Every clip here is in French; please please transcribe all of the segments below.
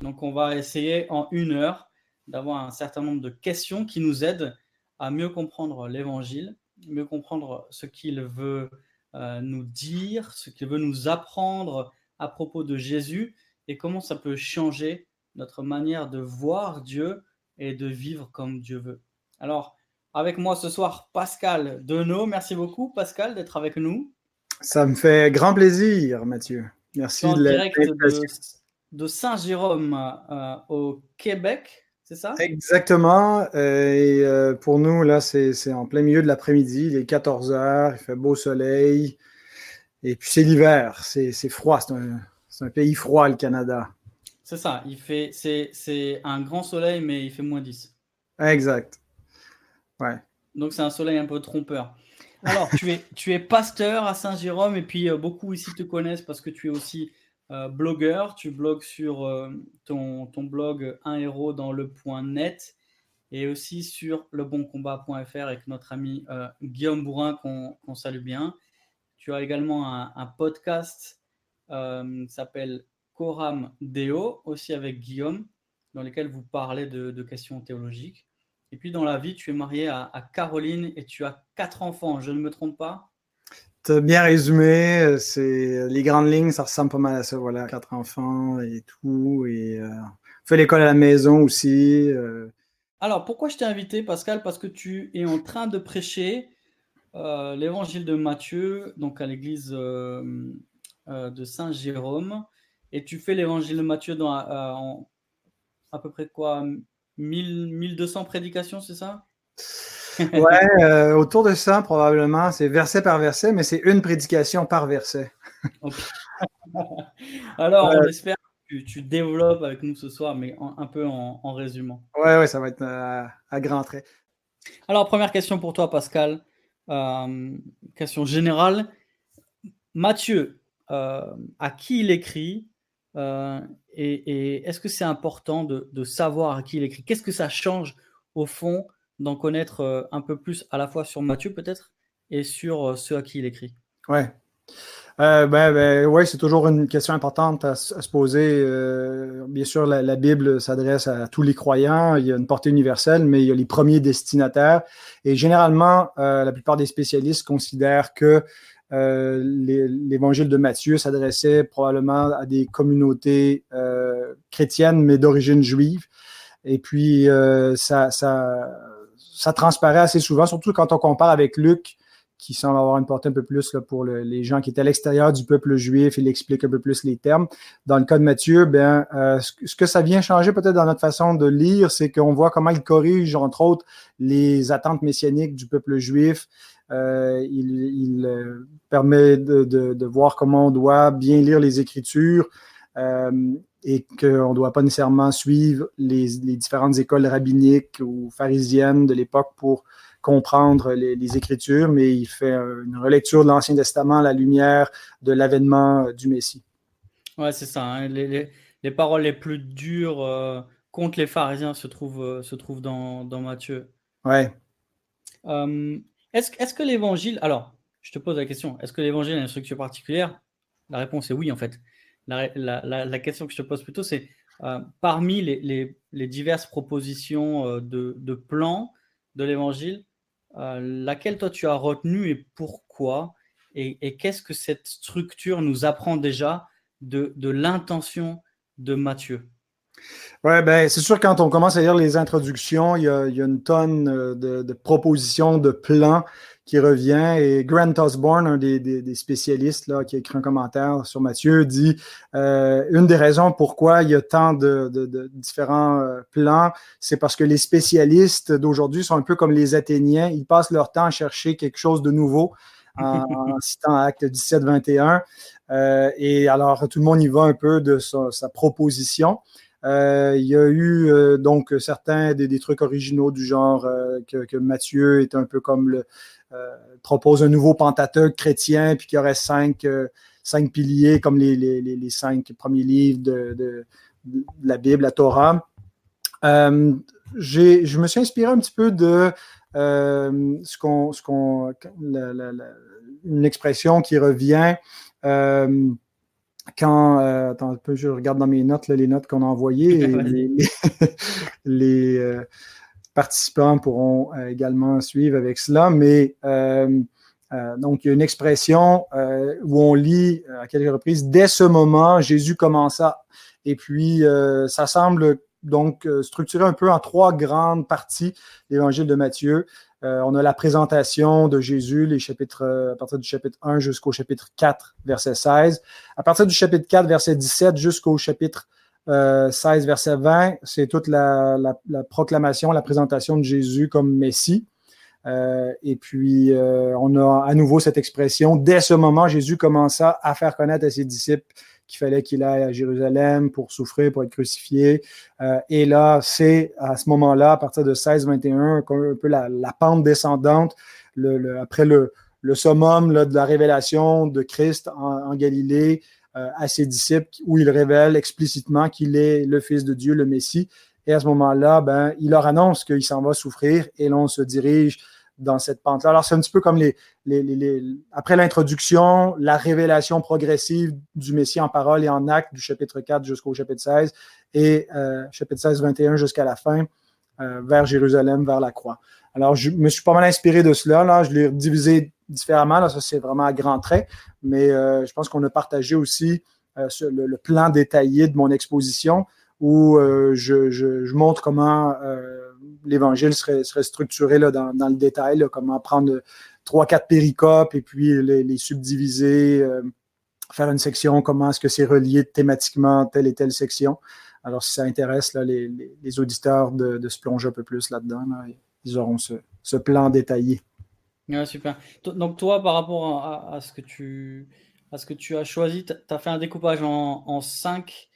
Donc, on va essayer en une heure d'avoir un certain nombre de questions qui nous aident à mieux comprendre l'évangile, mieux comprendre ce qu'il veut euh, nous dire, ce qu'il veut nous apprendre à propos de Jésus et comment ça peut changer notre manière de voir Dieu et de vivre comme Dieu veut. Alors, avec moi ce soir, Pascal Denot. Merci beaucoup, Pascal, d'être avec nous. Ça me fait grand plaisir, Mathieu. Merci de l'invitation de Saint-Jérôme euh, au Québec, c'est ça? Exactement. Euh, et euh, pour nous, là, c'est en plein milieu de l'après-midi, il est 14 heures, il fait beau soleil. Et puis c'est l'hiver, c'est froid, c'est un, un, pays froid, le Canada. C'est ça, il fait c'est un grand soleil, mais il fait moins 10. Exact. Ouais. Donc c'est un soleil un peu trompeur. Alors, tu es, tu es pasteur à Saint-Jérôme et puis beaucoup ici te connaissent parce que tu es aussi euh, blogueur, tu blogues sur euh, ton, ton, blog Un héros dans le point net et aussi sur leboncombat.fr avec notre ami euh, Guillaume Bourrin qu'on salue bien. Tu as également un, podcast qui s'appelle Coram Deo, aussi avec Guillaume, dans lequel vous parlez de, questions théologiques. Et puis dans la vie, tu es marié à, à Caroline et tu as quatre enfants, je ne me trompe pas? Tu as bien résumé. Euh, c'est les grandes lignes, ça ressemble pas mal à ça. Voilà, quatre enfants et tout. Et euh, on fait l'école à la maison aussi. Euh. Alors, pourquoi je t'ai invité, Pascal? Parce que tu es en train de prêcher l'évangile de Matthieu, donc à l'église de Saint-Jérôme. Et tu fais l'évangile de Matthieu dans à peu près quoi? 1000, 1200 prédications, c'est ça? Ouais, euh, autour de ça, probablement. C'est verset par verset, mais c'est une prédication par verset. Alors, on espère que tu, développes avec nous ce soir, mais un peu en, résumant. Ouais, ouais, ça va être euh, à grands traits. Alors, première question pour toi, Pascal. Euh, question générale. Mathieu, à qui il écrit et, est-ce que c'est important de, de, savoir à qui il écrit? Qu'est-ce que ça change au fond d'en connaître euh, un peu plus à la fois sur Matthieu peut-être et sur euh, ceux à qui il écrit. Ouais. Euh, ben, ben ouais, c'est toujours une question importante à, se poser. bien sûr, la, Bible s'adresse à tous les croyants. Il y a une portée universelle, mais il y a les premiers destinataires. Et généralement, la plupart des spécialistes considèrent que l'évangile de Matthieu s'adressait probablement à des communautés chrétiennes, mais d'origine juive. Et puis, ça, ça ça transparaît assez souvent, surtout quand on compare avec Luc, qui semble avoir une portée un peu plus là, pour les gens qui étaient à l'extérieur du peuple juif, il explique un peu plus les termes. Dans le cas de Matthieu, ben, euh, ce que ça vient changer peut-être dans notre façon de lire, c'est qu'on voit comment il corrige, entre autres, les attentes messianiques du peuple juif. Euh, il, euh, permet de, de, voir comment on doit bien lire les Écritures. Euh, et qu'on ne doit pas nécessairement suivre les, différentes écoles rabbiniques ou pharisiennes de l'époque pour comprendre les, Écritures, mais il fait une relecture de l'Ancien Testament à la lumière de l'avènement du Messie. Ouais, c'est ça. Hein. Les, paroles les plus dures euh, contre les pharisiens se trouvent, euh, se trouvent dans, dans Matthieu. Ouais. Euh, est-ce, est que l'évangile. Alors, je te pose la question est-ce que l'évangile a une structure particulière? La réponse est oui, en fait la, question que je te pose plutôt, c'est euh, parmi les, diverses propositions euh, de, plans de l'évangile, euh, laquelle toi tu as retenu et pourquoi? Et, qu'est-ce que cette structure nous apprend déjà de, l'intention de Matthieu? Oui, ben, c'est sûr, quand on commence à lire les introductions, il y a, une tonne de, de, propositions, de plans qui revient. Et Grant Osborne, un des, spécialistes là, qui a écrit un commentaire sur Mathieu, dit euh, une des raisons pourquoi il y a tant de, différents euh, plans, c'est parce que les spécialistes d'aujourd'hui sont un peu comme les Athéniens. Ils passent leur temps à chercher quelque chose de nouveau en, citant Acte 17-21. Euh, et alors, tout le monde y va un peu de sa, proposition. il y a eu donc certains des, trucs originaux du genre que, que, Matthieu est un peu comme le propose un nouveau Pentateuque chrétien, puis qu'il y aurait cinq, cinq piliers comme les, les, les, cinq premiers livres de, de, la Bible, la Torah. je me suis inspiré un petit peu de ce qu'on, ce qu'on, une expression qui revient euh, quand, euh, attends un peu, je regarde dans mes notes, les notes qu'on a envoyées, les, euh, participants pourront également suivre avec cela, mais donc il y a une expression où on lit à quelques reprises, dès ce moment, Jésus commença, et puis ça semble donc structuré un peu en trois grandes parties, l'évangile de Matthieu. Euh, on a la présentation de Jésus, les chapitres, euh, à partir du chapitre 1 jusqu'au chapitre 4, verset 16. À partir du chapitre 4, verset 17 jusqu'au chapitre 16, euh, verset 20, c'est toute la, proclamation, la présentation de Jésus comme Messie. et puis, on a à nouveau cette expression. Dès ce moment, Jésus commença à faire connaître à ses disciples qu'il fallait qu'il aille à Jérusalem pour souffrir, pour être crucifié. Euh, et là, c'est à ce moment-là, à partir de 16-21, un peu la, pente descendante, après le, summum de la révélation de Christ en, Galilée euh, à ses disciples, où il révèle explicitement qu'il est le Fils de Dieu, le Messie. Et à ce moment-là, ben, il leur annonce qu'il s'en va souffrir et l'on se dirige dans cette pente-là. Alors, c'est un petit peu comme les, les, après l'introduction, la révélation progressive du Messie en parole et en acte du chapitre 4 jusqu'au chapitre 16 et euh, chapitre 16, 21 jusqu'à la fin, euh, vers Jérusalem, vers la croix. Alors, je me suis pas mal inspiré de cela. Là, je l'ai divisé différemment. Là, ça, c'est vraiment à grands traits. Mais euh, je pense qu'on a partagé aussi le, plan détaillé de mon exposition où je, je, montre comment l'évangile serait, structuré là, dans, le détail, comment prendre trois, quatre péricopes et puis les, subdiviser, euh, faire une section, comment est-ce que c'est relié thématiquement telle et telle section. Alors, si ça intéresse là, les, auditeurs de, de, se plonger un peu plus là-dedans, ils auront ce, ce plan détaillé. super. Donc, toi, par rapport à, ce, que tu, à ce que tu as choisi, tu as fait un découpage en, en cinq,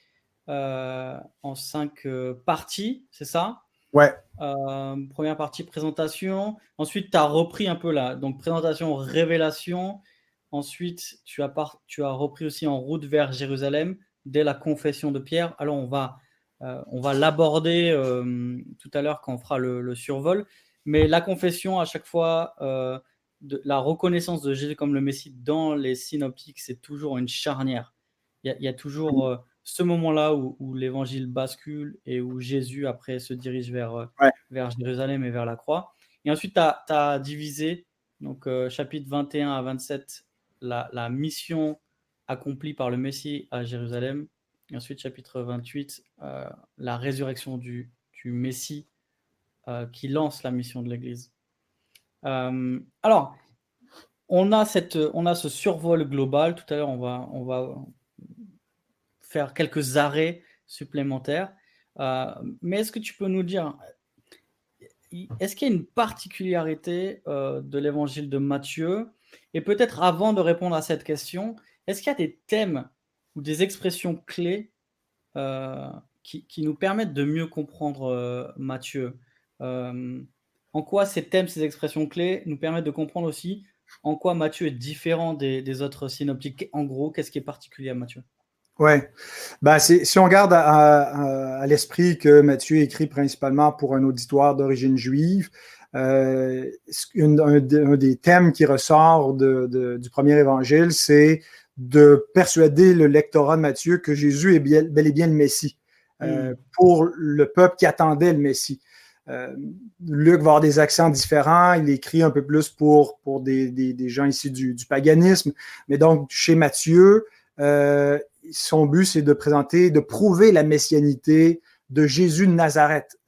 euh, en cinq euh, parties, c'est ça? Ouais. Euh, première partie présentation. Ensuite, tu as repris un peu là. Donc, présentation, révélation. Ensuite, tu as, tu as repris aussi en route vers Jérusalem dès la confession de Pierre. Alors, on va, on va l'aborder euh, tout à l'heure quand on fera le, survol. Mais la confession, à chaque fois, de, la reconnaissance de Jésus comme le Messie dans les synoptiques, c'est toujours une charnière. Il y, a toujours ce moment-là où, l'évangile bascule et où Jésus, après, se dirige vers, euh, vers Jérusalem et vers la croix. Et ensuite, tu as, divisé, donc euh, chapitre 21 à 27, la, la, mission accomplie par le Messie à Jérusalem. Et ensuite, chapitre 28, euh, la résurrection du, Messie qui lance la mission de l'Église. alors, on a, cette, on a ce survol global. Tout à l'heure, on va, on va faire quelques arrêts supplémentaires. Euh, mais est-ce que tu peux nous dire, est-ce qu'il y a une particularité euh, de l'évangile de Matthieu? Et peut-être avant de répondre à cette question, est-ce qu'il y a des thèmes ou des expressions clés euh, qui, nous permettent de mieux comprendre Matthieu En quoi ces thèmes, ces expressions clés nous permettent de comprendre aussi en quoi Matthieu est différent des, autres synoptiques? En gros, qu'est-ce qui est particulier à Matthieu oui. Ben, si on garde à, l'esprit que Matthieu écrit principalement pour un auditoire d'origine juive, euh, un, des thèmes qui ressort du premier évangile, c'est de persuader le lectorat de Matthieu que Jésus est bel et bien le Messie euh, mm. pour le peuple qui attendait le Messie. Euh, Luc va avoir des accents différents, il écrit un peu plus pour, pour des, des, gens ici du, du, paganisme, mais donc chez Matthieu, euh, son but, c'est de présenter, de prouver la messianité de Jésus de Nazareth.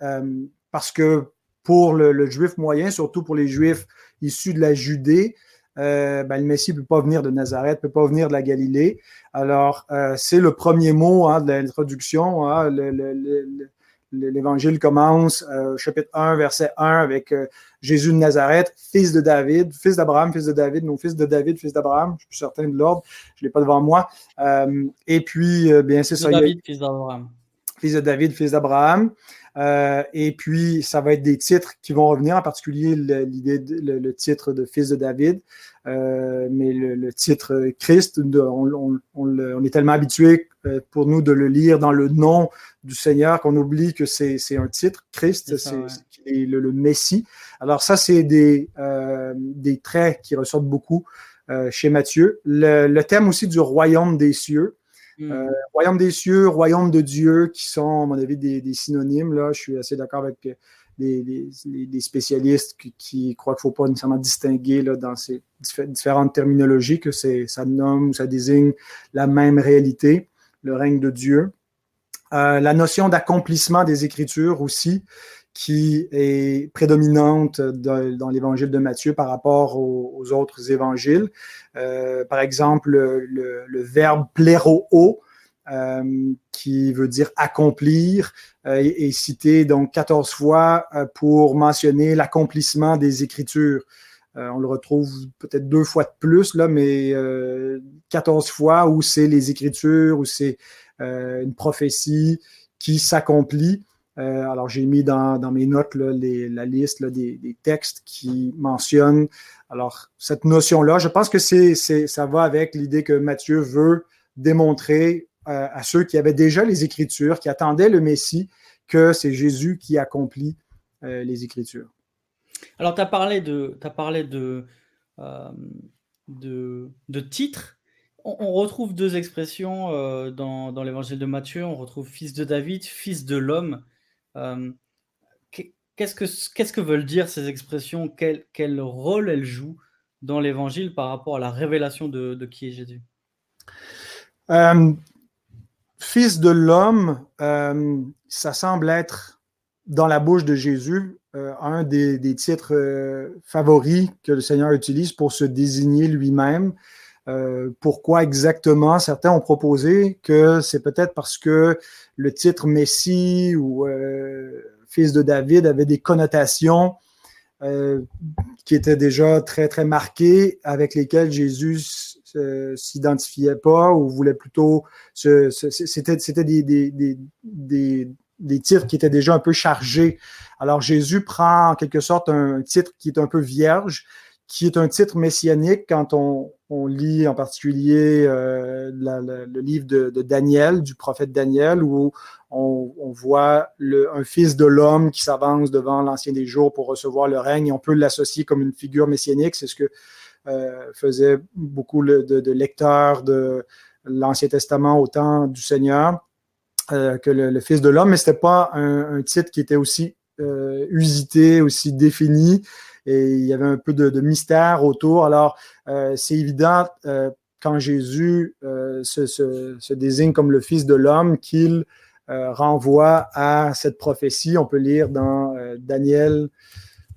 Parce que pour le, juif moyen, surtout pour les juifs issus de la Judée, euh, ben, le Messie ne peut pas venir de Nazareth, ne peut pas venir de la Galilée. Alors, euh, c'est le premier mot hein, de l'introduction. Hein, L'évangile commence, chapitre 1, verset 1, avec Jésus de Nazareth, fils de David, fils d'Abraham, fils de David, non fils de David, fils d'Abraham, je suis plus certain de l'ordre, je ne l'ai pas devant moi. Euh, et puis, euh, bien, c'est ça. David, fils d'Abraham. Fils de David, fils d'Abraham. Euh, et puis, ça va être des titres qui vont revenir, en particulier l'idée, le, titre de fils de David. Euh, mais le, titre Christ, on, est tellement habitué euh, pour nous de le lire dans le nom du Seigneur qu'on oublie que c'est, un titre. Christ, c'est, le, Messie. Alors ça, c'est des, des traits qui ressortent beaucoup chez Matthieu. Le, thème aussi du royaume des cieux. Hmm. Euh, royaume des cieux, royaume de Dieu, qui sont, à mon avis, des, synonymes. Là. Je suis assez d'accord avec des, spécialistes qui, croient qu'il ne faut pas nécessairement distinguer dans ces différentes terminologies, que ça nomme ou ça désigne la même réalité, le règne de Dieu. Euh, la notion d'accomplissement des Écritures aussi, qui est prédominante dans, l'évangile de Matthieu par rapport aux, autres évangiles. Euh, par exemple, le, verbe pléro, euh, qui veut dire accomplir, euh, est, cité donc 14 fois pour mentionner l'accomplissement des Écritures. on le retrouve peut-être deux fois de plus, là, mais 14 fois où c'est les Écritures, où c'est une prophétie qui s'accomplit. Euh, alors, j'ai mis dans, mes notes la liste des, textes qui mentionnent. Alors, cette notion-là, je pense que c'est, ça va avec l'idée que Matthieu veut démontrer euh, à ceux qui avaient déjà les Écritures, qui attendaient le Messie, que c'est Jésus qui accomplit euh, les Écritures. Alors, tu as parlé de, as parlé de, de, titres. On, retrouve deux expressions dans, dans l'évangile de Matthieu. On retrouve fils de David, fils de l'homme. Euh, qu'est-ce, que, veulent dire ces expressions? Quel, rôle elles jouent dans l'évangile par rapport à la révélation de, qui est Jésus? Euh, Fils de l'homme, euh, ça semble être dans la bouche de Jésus un des titres favoris que le Seigneur utilise pour se désigner lui-même. Pourquoi exactement Certains ont proposé que c'est peut-être parce que le titre Messie ou euh, fils de David avait des connotations euh, qui étaient déjà très, très marquées, avec lesquelles Jésus s'identifiait pas ou voulait plutôt... C'était des, des, des, des, titres qui étaient déjà un peu chargés. Alors Jésus prend en quelque sorte un titre qui est un peu vierge, qui est un titre messianique quand on, lit en particulier euh, le livre de, Daniel, du prophète Daniel, où on, voit un fils de l'homme qui s'avance devant l'ancien des jours pour recevoir le règne. on peut l'associer comme une figure messianique. C'est ce que euh, faisaient beaucoup de, lecteurs de l'Ancien Testament au temps du Seigneur euh, que le, fils de l'homme, mais ce n'était pas un, titre qui était aussi usité, aussi défini et il y avait un peu de, mystère autour. Alors, euh, c'est évident euh, quand Jésus euh, se, désigne comme le Fils de l'homme qu'il renvoie à cette prophétie. On peut lire dans Daniel,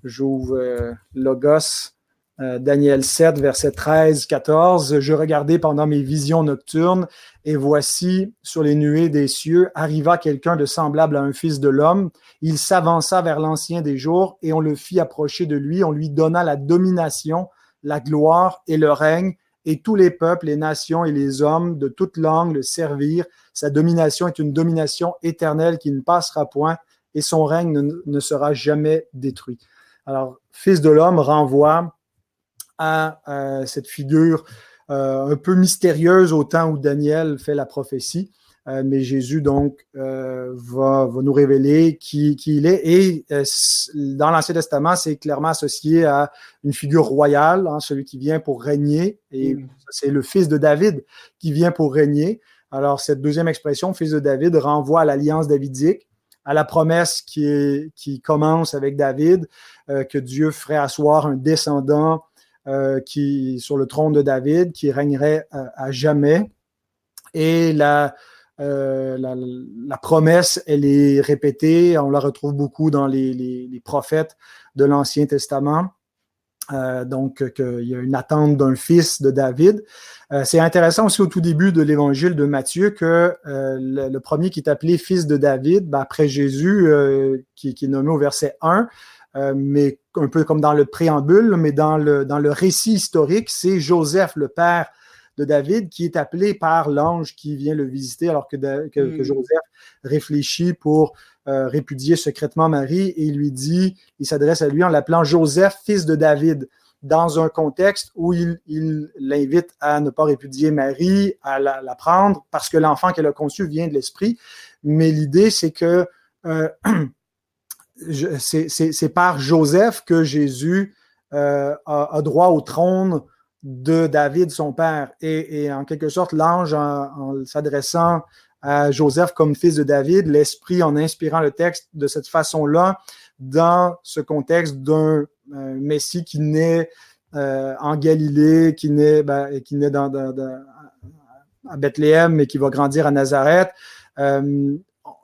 j'ouvre Logos, Daniel 7, verset 13, 14. Je regardais pendant mes visions nocturnes, et voici, sur les nuées des cieux, arriva quelqu'un de semblable à un fils de l'homme. Il s'avança vers l'ancien des jours et on le fit approcher de lui. On lui donna la domination, la gloire et le règne. Et tous les peuples, les nations et les hommes de toute langue le servirent. Sa domination est une domination éternelle qui ne passera point et son règne ne, sera jamais détruit. Alors, Fils de l'homme renvoie à euh, cette figure un peu mystérieuse au temps où Daniel fait la prophétie. Euh, mais Jésus, donc, euh, va, va, nous révéler qui, qui il est. Et euh, dans l'Ancien Testament, c'est clairement associé à une figure royale, hein, celui qui vient pour régner. Et mm. c'est le fils de David qui vient pour régner. Alors, cette deuxième expression, fils de David, renvoie à l'alliance davidique, à la promesse qui, est, qui commence avec David, que Dieu ferait asseoir un descendant qui, sur le trône de David, qui régnerait à jamais. Et la, euh, la, promesse, elle est répétée. On la retrouve beaucoup dans les, prophètes de l'Ancien Testament. Euh, donc, qu'il y a une attente d'un fils de David. Euh, c'est intéressant aussi au tout début de l'évangile de Matthieu que le, premier qui est appelé fils de David, ben, après Jésus, qui, est nommé au verset 1, mais un peu comme dans le préambule, mais dans le, dans le récit historique, c'est Joseph, le père de David, qui est appelé par l'ange qui vient le visiter alors que, hmm. Joseph réfléchit pour euh, répudier secrètement Marie et il lui dit, il s'adresse à lui en l'appelant Joseph, fils de David dans un contexte où il, l'invite à ne pas répudier Marie, à la, prendre, parce que l'enfant qu'elle a conçu vient de l'esprit. Mais l'idée, c'est que euh, c'est par Joseph que Jésus euh, a, droit au trône de David, son père. Et, en quelque sorte, l'ange, en s'adressant à Joseph comme fils de David, l'Esprit en inspirant le texte de cette façon-là, dans ce contexte d'un Messie qui naît euh, en Galilée, qui naît, ben, dans, à Bethléem, mais qui va grandir à Nazareth. Euh,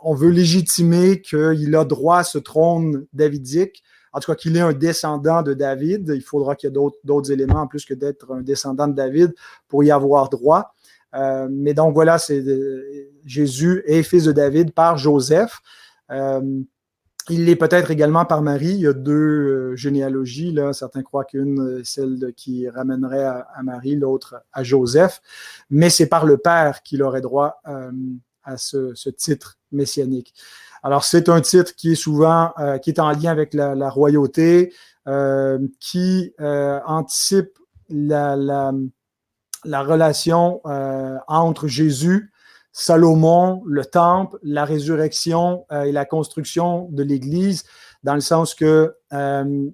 on veut légitimer qu'il a droit à ce trône davidique, en tout cas qu'il est un descendant de David. Il faudra qu'il y ait d'autres éléments en plus que d'être un descendant de David pour y avoir droit. Euh, mais donc voilà, c'est Jésus est fils de David par Joseph. Euh, il l'est peut-être également par Marie. Il y a deux euh, généalogies. Certains croient qu'une, celle qui ramènerait à, Marie, l'autre à Joseph. Mais c'est par le Père qu'il aurait droit à ce, titre messianique. Alors, c'est un titre qui est souvent qui est en lien avec la, royauté, qui anticipe la, la relation euh, entre Jésus, Salomon, le temple, la résurrection euh, et la construction de l'Église, dans le sens que euh,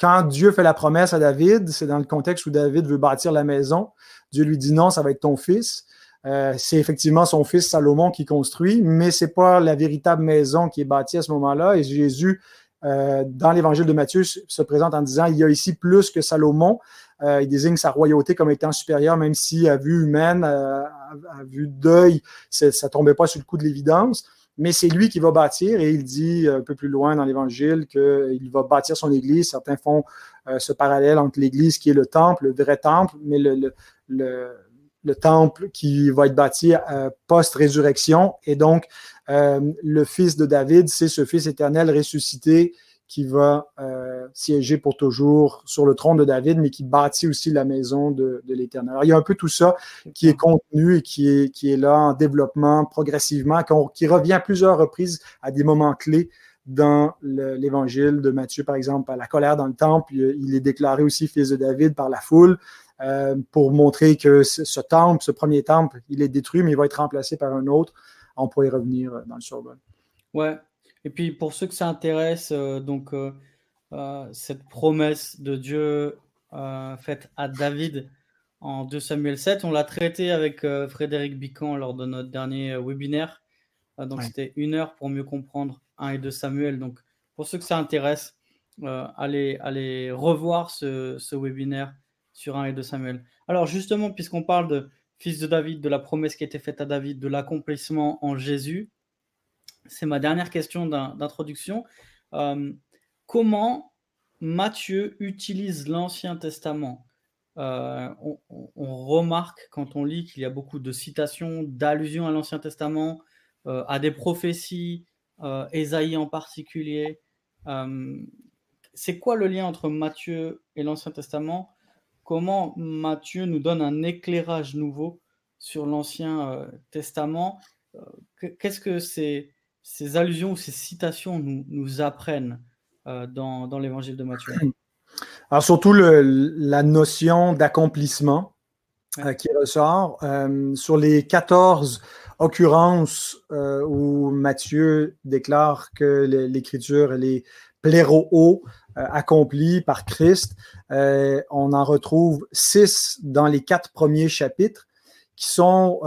quand Dieu fait la promesse à David, c'est dans le contexte où David veut bâtir la maison. Dieu lui dit non, ça va être ton fils. C'est effectivement son fils Salomon qui construit, mais c'est pas la véritable maison qui est bâtie à ce moment-là. Et Jésus, dans l'évangile de Matthieu, se présente en disant il y a ici plus que Salomon. Euh, il désigne sa royauté comme étant supérieure, même si à vue humaine, euh, à, vue d'œil, ça ne tombait pas sur le coup de l'évidence. Mais c'est lui qui va bâtir et il dit un peu plus loin dans l'Évangile qu'il va bâtir son Église. Certains font euh, ce parallèle entre l'Église qui est le temple, le vrai temple, mais le, temple qui va être bâti post-résurrection. Et donc, le fils de David, c'est ce fils éternel ressuscité qui va euh, siéger pour toujours sur le trône de David, mais qui bâtit aussi la maison de, l'Éternel. Alors, il y a un peu tout ça qui est contenu et qui est, qui est là en développement progressivement, qui revient à plusieurs reprises à des moments clés dans l'évangile de Matthieu, par exemple, à la colère dans le temple. Il est déclaré aussi fils de David par la foule euh, pour montrer que ce, temple, ce premier temple, il est détruit, mais il va être remplacé par un autre. On pourrait y revenir dans le survol. Ouais, et puis pour ceux que ça intéresse, euh, donc euh, euh, cette promesse de Dieu faite à David en 2 Samuel 7, on l'a traité avec Frédéric Bican lors de notre dernier webinaire. donc c'était une heure pour mieux comprendre 1 et 2 Samuel. Donc pour ceux que ça intéresse, allez, allez revoir ce, ce webinaire sur 1 et 2 Samuel. Alors justement, puisqu'on parle de fils de David, de la promesse qui a été faite à David, de l'accomplissement en Jésus, c'est ma dernière question d'introduction. Euh, comment Matthieu utilise l'Ancien Testament? Euh, on, remarque quand on lit qu'il y a beaucoup de citations, d'allusions à l'Ancien Testament, euh, à des prophéties, Ésaïe en particulier. c'est quoi le lien entre Matthieu et l'Ancien Testament? Comment Matthieu nous donne un éclairage nouveau sur l'Ancien Testament Qu'est-ce que c'est ces allusions, ces citations nous, nous apprennent euh, dans, dans l'évangile de Matthieu? Alors surtout la notion d'accomplissement euh, qui ressort. Euh, sur les 14 occurrences où Matthieu déclare que l'Écriture est pléro accomplie par Christ, on en retrouve six dans les quatre premiers chapitres qui sont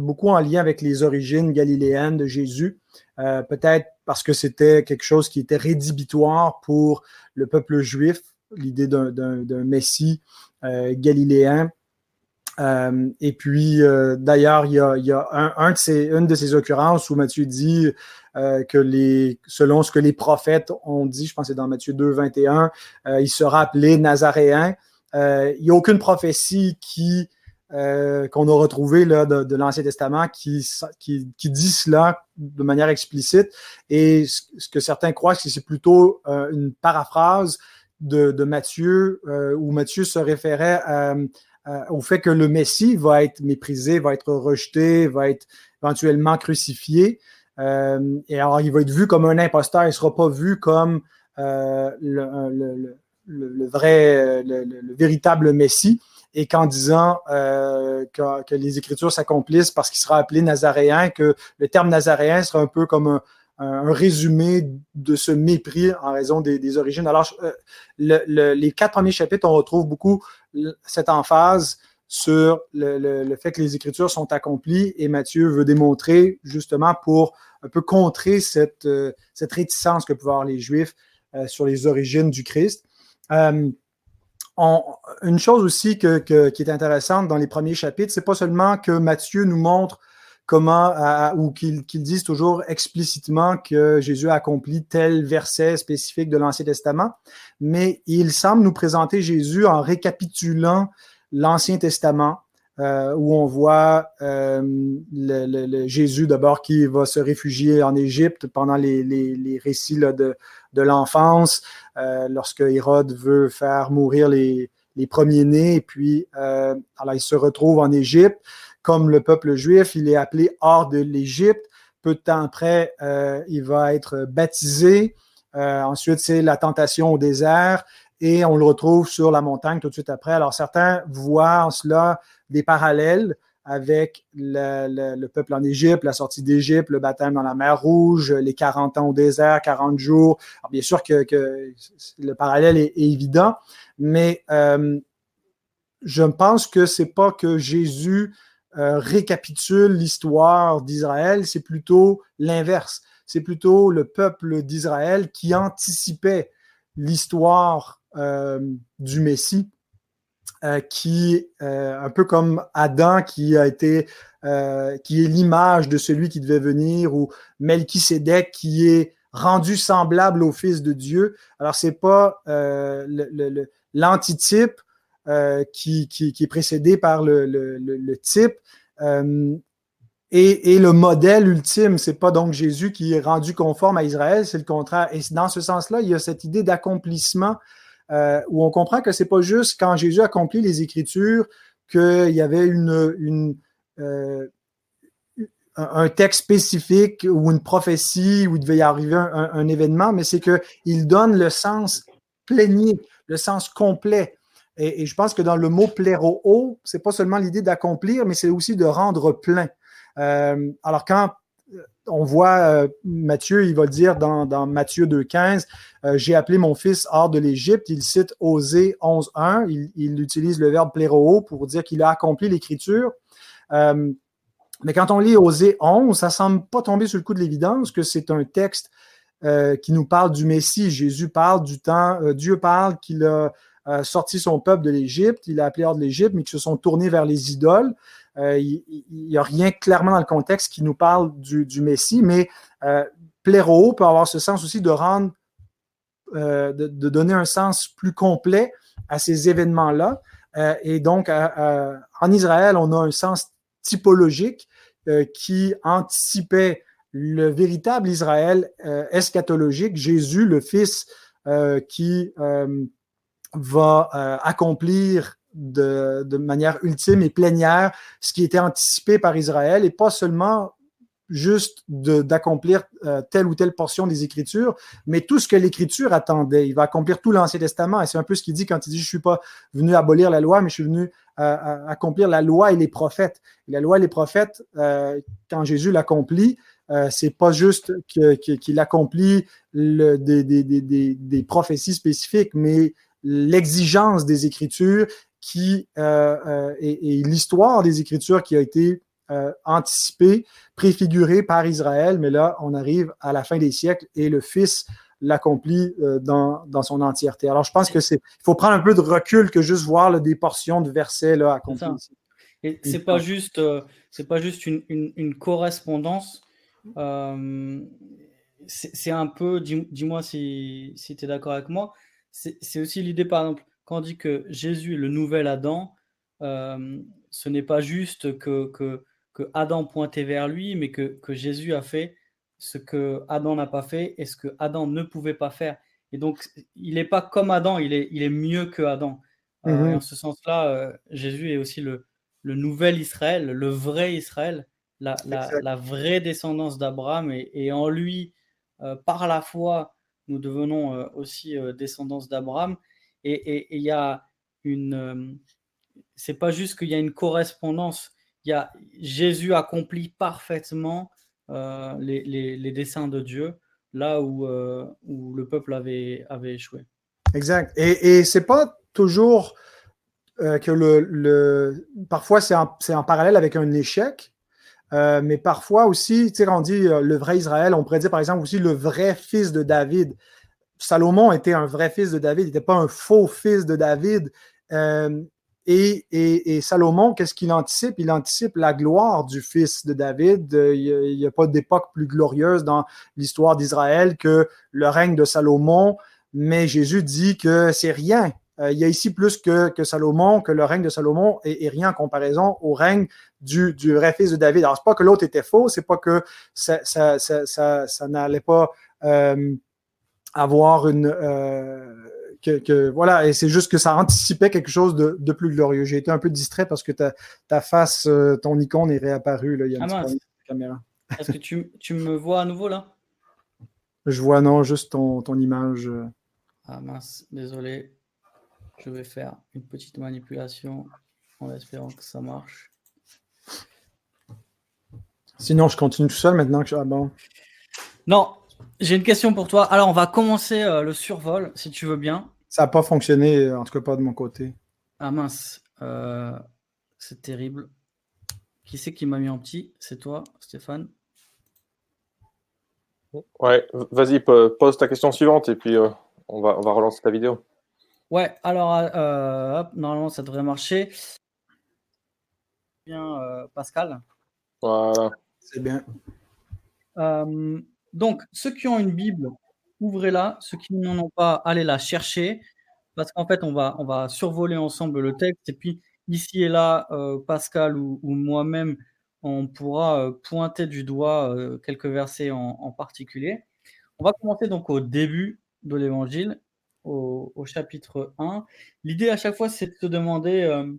beaucoup en lien avec les origines galiléennes de Jésus. Euh, peut-être parce que c'était quelque chose qui était rédhibitoire pour le peuple juif, l'idée d'un Messie euh, galiléen. Euh, et puis, d'ailleurs, il y a, un, de ces, une de ces occurrences où Matthieu dit que les, selon ce que les prophètes ont dit, je pense que c'est dans Matthieu 2, 21, il sera appelé Nazaréen. il n'y a aucune prophétie qui euh, qu'on a retrouvé là, de, l'Ancien Testament qui, qui, dit cela de manière explicite. Et ce, que certains croient, c'est que c'est plutôt euh, une paraphrase de, Matthieu, euh, où Matthieu se référait au fait que le Messie va être méprisé, va être rejeté, va être éventuellement crucifié. Et alors, il va être vu comme un imposteur, il ne sera pas vu comme le, le, vrai, le, véritable Messie et qu'en disant euh, que, les Écritures s'accomplissent parce qu'il sera appelé Nazaréen, que le terme Nazaréen sera un peu comme un, résumé de ce mépris en raison des, origines. Alors, euh, les quatre premiers chapitres, on retrouve beaucoup cette emphase sur le, fait que les Écritures sont accomplies et Matthieu veut démontrer justement pour un peu contrer cette, euh, réticence que pouvaient avoir les Juifs sur les origines du Christ. Une chose aussi qui est intéressante dans les premiers chapitres, c'est pas seulement que Matthieu nous montre comment, ou qu'il dise toujours explicitement que Jésus a accompli tel verset spécifique de l'Ancien Testament, mais il semble nous présenter Jésus en récapitulant l'Ancien Testament, euh, où on voit euh, le, Jésus d'abord qui va se réfugier en Égypte pendant les, récits de, l'enfance, euh, lorsque Hérode veut faire mourir les, premiers-nés, et puis il se retrouve en Égypte. Comme le peuple juif, il est appelé hors de l'Égypte. Peu de temps après, il va être baptisé. ensuite, c'est la tentation au désert et on le retrouve sur la montagne tout de suite après. Alors certains voient en cela des parallèles avec le, peuple en Égypte, la sortie d'Égypte, le baptême dans la mer Rouge, les 40 ans au désert, 40 jours. bien sûr que, le parallèle est, évident, mais euh, je pense que c'est pas que Jésus euh, récapitule l'histoire d'Israël, c'est plutôt l'inverse. C'est plutôt le peuple d'Israël qui anticipait l'histoire du Messie euh, qui, euh, un peu comme Adam qui a été, euh, est l'image de celui qui devait venir, ou Melchisédek qui est rendu semblable au Fils de Dieu. Alors, c'est pas l'antitype qui, est précédé par le, le type. Et, et, le modèle ultime, c'est pas donc Jésus qui est rendu conforme à Israël, c'est le contraire. Et dans ce sens-là, il y a cette idée d'accomplissement euh, où on comprend que c'est pas juste quand Jésus accomplit les Écritures qu'il y avait euh, un texte spécifique ou une prophétie où il devait y arriver un, événement, mais c'est qu'il donne le sens plénier, le sens complet. Et, je pense que dans le mot pléro, c'est pas seulement l'idée d'accomplir, mais c'est aussi de rendre plein. Euh, alors quand on voit euh, Matthieu, il va dire dans, Matthieu 2.15, euh, j'ai appelé mon fils hors de l'Égypte. Il cite Osée 11.1. Il, il utilise le verbe pléro pour dire qu'il a accompli l'Écriture. Euh, mais quand on lit Osée 11, ça semble pas tomber sur le coup de l'évidence que c'est un texte qui nous parle du Messie. Jésus parle du temps, Dieu parle qu'il a sorti son peuple de l'Égypte, il a appelé hors de l'Égypte, mais qu'ils se sont tournés vers les idoles. Euh, il n'y a rien clairement dans le contexte qui nous parle du, Messie, mais euh, pléro peut avoir ce sens aussi de rendre, euh, de, donner un sens plus complet à ces événements-là. et donc, en Israël, on a un sens typologique qui anticipait le véritable Israël eschatologique, Jésus, le Fils qui va accomplir de, manière ultime et plénière ce qui était anticipé par Israël et pas seulement juste d'accomplir euh, telle ou telle portion des Écritures, mais tout ce que l'Écriture attendait. Il va accomplir tout l'Ancien Testament et c'est un peu ce qu'il dit quand il dit, je suis pas venu abolir la loi, mais je suis venu euh, accomplir la loi et les prophètes. la loi et les prophètes, euh, quand Jésus l'accomplit, c'est pas juste qu'il accomplit des, prophéties spécifiques, mais l'exigence des Écritures qui euh, euh, est, l'histoire des Écritures qui a été euh, anticipée, préfigurée par Israël, mais là, on arrive à la fin des siècles et le Fils l'accomplit dans, dans, son entièreté. Alors, je pense que c'est, il faut prendre un peu de recul que juste voir des portions de versets là accomplis. Et c'est pas juste, c'est pas juste une, une, correspondance. c'est un peu, dis-moi si, si tu es d'accord avec moi. C'est aussi l'idée, par exemple, quand on dit que Jésus est le nouvel Adam, euh, ce n'est pas juste que, que, Adam pointait vers lui, mais que, Jésus a fait ce que Adam n'a pas fait et ce que Adam ne pouvait pas faire. Et donc, il n'est pas comme Adam, il est, il est mieux que Adam. Mhm. en ce sens-là, Jésus est aussi le, le, nouvel Israël, le vrai Israël, la, la, vraie descendance d'Abraham. Et, en lui, par la foi, nous devenons aussi descendance d'Abraham. Et il y a une. c'est pas juste qu'il y a une correspondance. Il y a Jésus accomplit parfaitement les, les, les, desseins de Dieu là où, où le peuple avait, avait échoué. Exact. Et, et c'est pas toujours euh, que le, le, parfois c'est en, parallèle avec un échec, euh, mais parfois aussi, tu sais, on dit euh, le vrai Israël, on pourrait dire par exemple aussi le vrai fils de David. Salomon était un vrai fils de David, il n'était pas un faux fils de David. Et, et, Salomon, qu'est-ce qu'il anticipe? Il anticipe la gloire du fils de David. Il n'y a, pas d'époque plus glorieuse dans l'histoire d'Israël que le règne de Salomon, mais Jésus dit que c'est rien euh, il y a ici plus que, Salomon, que le règne de Salomon est, rien en comparaison au règne du, du vrai fils de David. Alors, c'est pas que l'autre était faux, c'est pas que ça, n'allait pas euh, avoir une. Euh, que, que, voilà, et c'est juste que ça anticipait quelque chose de, de plus glorieux. J'ai été un peu distrait parce que ta, ta face, euh, ton icône est réapparue. Là. Il y a ah, caméra. Est-ce que tu, tu, me vois à nouveau là? Je vois non, juste ton, ton image. Ah mince, désolé. Je vais faire une petite manipulation en espérant que ça marche. Sinon, je continue tout seul maintenant que je... Ah bon. Non, j'ai une question pour toi. Alors, on va commencer euh, le survol, si tu veux bien. Ça n'a pas fonctionné, en tout cas pas de mon côté. Ah mince, euh, c'est terrible. Qui c'est qui m'a mis en petit? C'est toi, Stéphane Ouais, vas-y, pose ta question suivante et puis euh, on, va, on va relancer ta vidéo. Ouais, alors, euh, normalement, ça devrait marcher. Bien, euh, Pascal. Voilà. C'est bien. Euh, donc, ceux qui ont une Bible, ouvrez-la. Ceux qui n'en ont pas, allez la chercher. Parce qu'en fait, on va, survoler ensemble le texte. Et puis, ici et là, Pascal ou, moi-même, on pourra pointer du doigt quelques versets en, particulier. On va commencer donc au début de l'évangile au, chapitre 1. L'idée à chaque fois, c'est de se demander euh,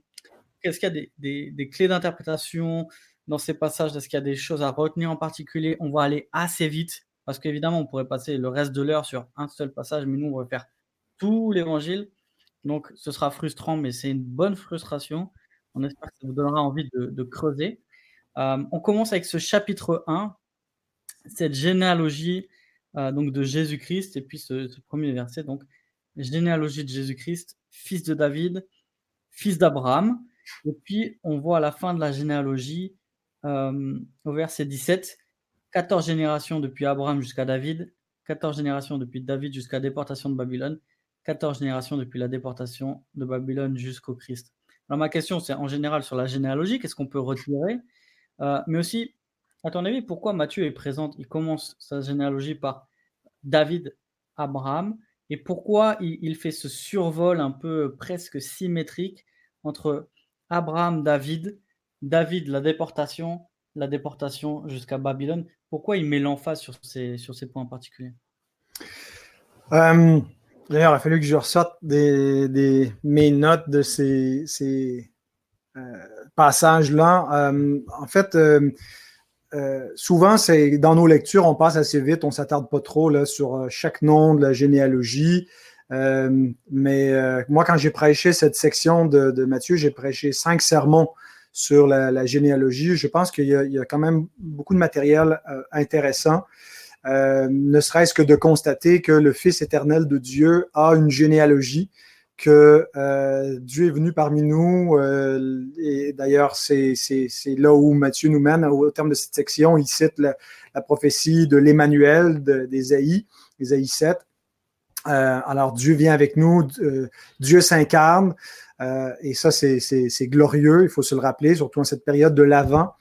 est-ce qu'il y a des, clés d'interprétation dans ces passages? Est-ce qu'il y a des choses à retenir en particulier? On va aller assez vite parce qu'évidemment, on pourrait passer le reste de l'heure sur un seul passage, mais nous, on va faire tout l'évangile. Donc, ce sera frustrant, mais c'est une bonne frustration. On espère que ça vous donnera envie de, creuser. Euh, on commence avec ce chapitre 1, cette généalogie euh, donc de Jésus-Christ, et puis ce, premier verset. Donc, généalogie de Jésus-Christ, fils de David, fils d'Abraham. Et puis, on voit à la fin de la généalogie, euh, au verset 17, 14 générations depuis Abraham jusqu'à David, 14 générations depuis David jusqu'à la déportation de Babylone, 14 générations depuis la déportation de Babylone jusqu'au Christ. Alors ma question, c'est en général sur la généalogie, qu'est-ce qu'on peut retirer? Euh, Mais aussi, à ton avis, pourquoi Matthieu est présent Il commence sa généalogie par David, Abraham, et pourquoi il, fait ce survol un peu presque symétrique entre Abraham, David, David, la déportation, la déportation jusqu'à Babylone. Pourquoi il met l'emphase sur ces, sur ces points en particulier? Euh, D'ailleurs, il a fallu que je ressorte des, mes notes de ces, ces euh, passages-là. Euh, en fait, souvent, c'est dans nos lectures, on passe assez vite, on s'attarde pas trop là, sur chaque nom de la généalogie. Mais moi, quand j'ai prêché cette section de Matthieu, j'ai prêché cinq sermons sur la, généalogie. Je pense qu'il y, a quand même beaucoup de matériel intéressant, ne serait-ce que de constater que le Fils éternel de Dieu a une généalogie que euh, Dieu est venu parmi nous. Euh, et d'ailleurs, c'est là où Matthieu nous mène au terme de cette section. Il cite la, prophétie de l'Emmanuel d'Ésaïe, Ésaïe 7. Euh, alors, Dieu vient avec nous, Dieu s'incarne. Et ça, c'est glorieux, il faut se le rappeler, surtout en cette période de l'Avent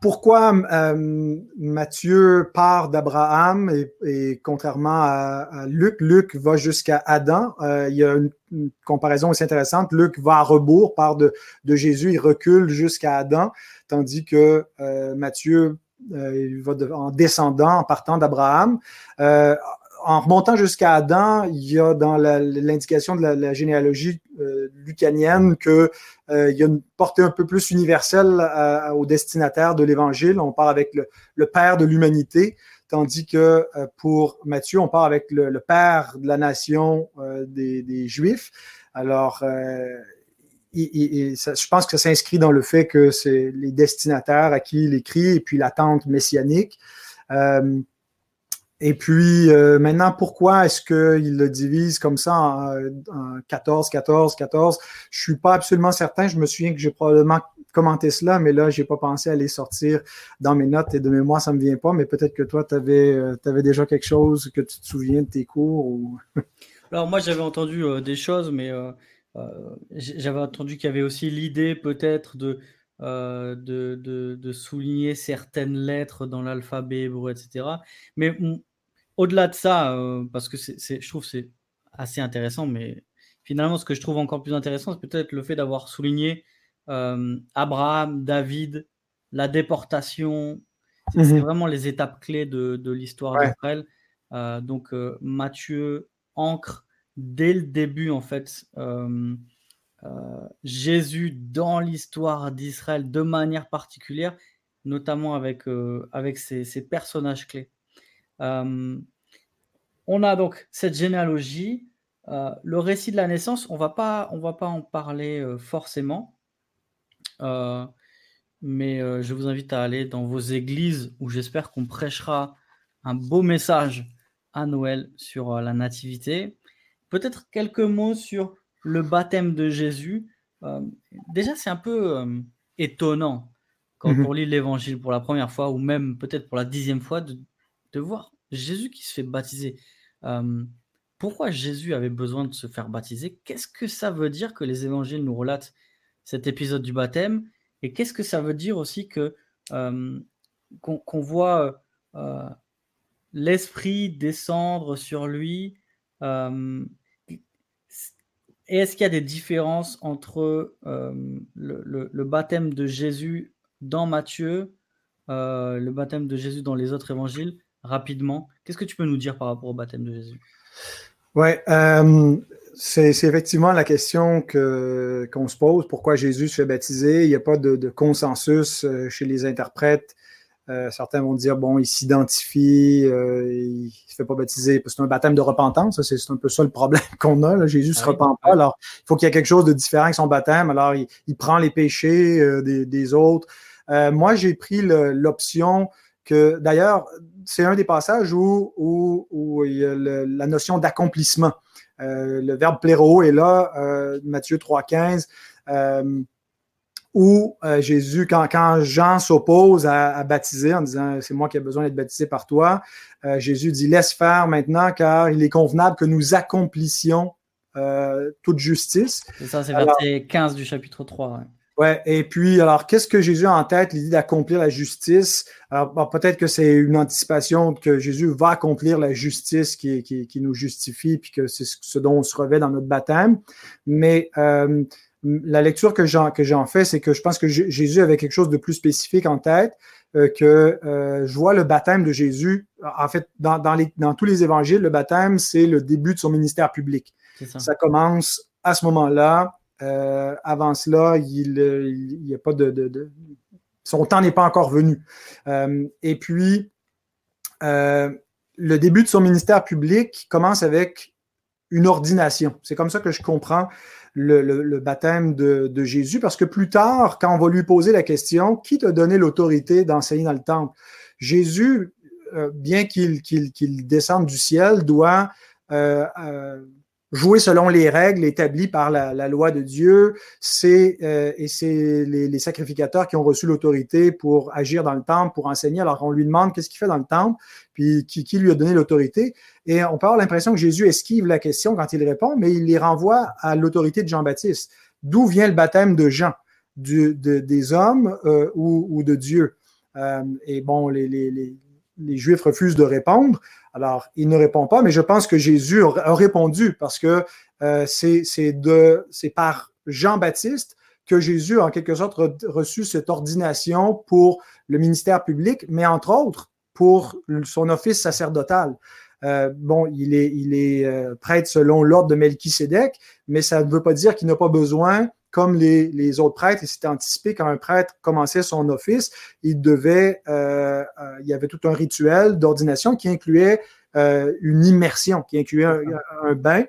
pourquoi euh, Matthieu part d'Abraham et, contrairement à, Luc, Luc va jusqu'à Adam. Euh, il y a une, comparaison assez intéressante. Luc va à rebours, part de, Jésus, il recule jusqu'à Adam, tandis que euh, Matthieu va en descendant, en partant d'Abraham. En remontant jusqu'à Adam, il y a dans l'indication de la, généalogie euh, lucanienne qu'il euh, y a une portée un peu plus universelle au destinataire de l'Évangile. On part avec le, Père de l'humanité, tandis que euh, pour Matthieu, on part avec le, Père de la nation des, Juifs. Alors, je pense que ça s'inscrit dans le fait que c'est les destinataires à qui il écrit et puis l'attente messianique. Et puis euh, maintenant, pourquoi est-ce qu'il le divise comme ça en, 14, 14, 14? Je suis pas absolument certain. Je me souviens que j'ai probablement commenté cela, mais là, j'ai pas pensé à les sortir dans mes notes et de mémoire, ça me vient pas. Mais peut-être que toi, tu avais, euh, déjà quelque chose que tu te souviens de tes cours. Ou... Alors moi, j'avais entendu euh, des choses, mais j'avais entendu qu'il y avait aussi l'idée peut-être de, de, de, de, souligner certaines lettres dans l'alphabet hébreu, etc. Mais au-delà de ça, euh, parce que c'est, je trouve c'est assez intéressant, mais finalement, ce que je trouve encore plus intéressant, c'est peut-être le fait d'avoir souligné euh, Abraham, David, la déportation. C'est, mhm. vraiment les étapes clés de, l'histoire d'Israël. Euh, donc, Matthieu ancre dès le début, en fait, Jésus dans l'histoire d'Israël de manière particulière, notamment avec, avec ses personnages clés. Euh, on a donc cette généalogie. Euh, le récit de la naissance, on va pas, on va pas en parler euh, forcément. mais je vous invite à aller dans vos églises où j'espère qu'on prêchera un beau message à Noël sur la nativité. Peut-être quelques mots sur le baptême de Jésus. déjà, c'est un peu étonnant quand mhm. on lit l'évangile pour la première fois ou même peut-être pour la dixième fois de, de voir Jésus qui se fait baptiser. pourquoi Jésus avait besoin de se faire baptiser? Qu'est-ce que ça veut dire que les évangiles nous relatent cet épisode du baptême? Et qu'est-ce que ça veut dire aussi que qu'on voit l'esprit descendre sur lui et est-ce qu'il y a des différences entre le, baptême de Jésus dans Matthieu, le baptême de Jésus dans les autres évangiles rapidement. Qu'est-ce que tu peux nous dire par rapport au baptême de Jésus? Oui, euh, c'est effectivement la question qu'on se pose. Pourquoi Jésus se fait baptiser? Il n'y a pas de, consensus euh, chez les interprètes. Euh, certains vont dire, bon, il s'identifie, il ne se fait pas baptiser, parce que c'est un baptême de repentance. C'est un peu ça le problème qu'on a. Jésus ne se ah repent pas. Alors, il faut qu'il y ait quelque chose de différent avec son baptême. Alors, il, prend les péchés des, des, autres. moi, j'ai pris l'option que, d'ailleurs, c'est un des passages où, où, il y a la notion d'accomplissement. Euh, le verbe pléro est là, euh, Matthieu 3,15, euh, où Jésus, quand, quand Jean s'oppose à, baptiser en disant c'est moi qui ai besoin d'être baptisé par toi, Jésus dit laisse faire maintenant car il est convenable que nous accomplissions toute justice. C'est ça, c'est verset 15 du chapitre 3. Ouais, et puis, alors, qu'est-ce que Jésus a en tête, l'idée d'accomplir la justice? Alors, peut-être que c'est une anticipation que Jésus va accomplir la justice qui, qui, qui nous justifie, puis que c'est ce dont on se revêt dans notre baptême. Mais euh, la lecture que j'en, que j'en fais, c'est que je pense que Jésus avait quelque chose de plus spécifique en tête, euh, que euh, je vois le baptême de Jésus. En fait, dans, dans, les, dans tous les évangiles, le baptême, c'est le début de son ministère public. Ça. ça commence à ce moment-là euh, avant cela, il n'y a pas de, Son temps n'est pas encore venu. Euh, et puis, euh, le début de son ministère public commence avec une ordination. C'est comme ça que je comprends le, baptême de, Jésus, parce que plus tard, quand on va lui poser la question, qui t'a donné l'autorité d'enseigner dans le temple? Jésus, bien qu'il descende du ciel, doit jouer selon les règles établies par la, loi de Dieu. C'est euh, et c'est les, sacrificateurs qui ont reçu l'autorité pour agir dans le temple, pour enseigner. Alors on lui demande qu'est-ce qu'il fait dans le temple, puis qui, qui lui a donné l'autorité. Et on peut avoir l'impression que Jésus esquive la question quand il répond, mais il les renvoie à l'autorité de Jean-Baptiste. D'où vient le baptême de Jean, du, de, des hommes euh, ou, ou, de Dieu? Euh, et bon, les, les, les les Juifs refusent de répondre. Alors, il ne répond pas, mais je pense que Jésus a répondu parce que euh, c'est par Jean-Baptiste que Jésus a en quelque sorte reçu cette ordination pour le ministère public, mais entre autres pour son office sacerdotal. Euh, bon, il est, euh, prêtre selon l'ordre de Melchisédek, mais ça ne veut pas dire qu'il n'a pas besoin, comme les, les autres prêtres, et c'était anticipé quand un prêtre commençait son office, il devait, euh, il y avait tout un rituel d'ordination qui incluait une immersion, qui incluait un, bain.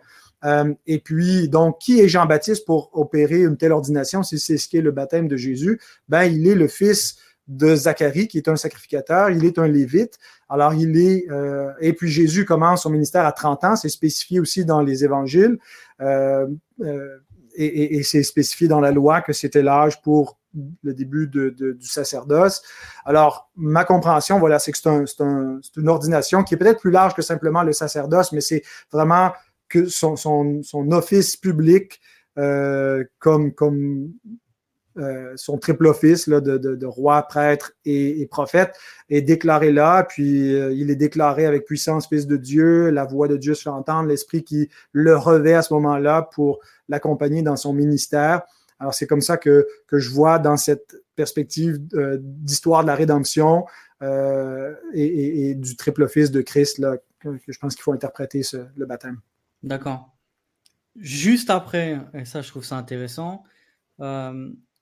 et puis, donc, qui est Jean-Baptiste pour opérer une telle ordination, si c'est ce qui est le baptême de Jésus? Ben, il est le fils de Zacharie, qui est un sacrificateur, il est un lévite. Alors, il est. Euh, et puis, Jésus commence son ministère à 30 ans, c'est spécifié aussi dans les évangiles. Euh, euh, et, c'est spécifié dans la loi que c'était l'âge pour le début du sacerdoce. Alors, ma compréhension, voilà, c'est que c'est une ordination qui est peut-être plus large que simplement le sacerdoce, mais c'est vraiment son, office public comme, comme euh, son triple office là, de, roi, prêtre et, prophète est déclaré là, puis euh, il est déclaré avec puissance, fils de Dieu, la voix de Dieu se fait entendre, l'Esprit qui le revêt à ce moment-là pour l'accompagner dans son ministère. Alors c'est comme ça que, que, je vois dans cette perspective euh, d'histoire de la rédemption et, du triple office de Christ, là, que, je pense qu'il faut interpréter le baptême. D'accord. Juste après, et ça je trouve ça intéressant,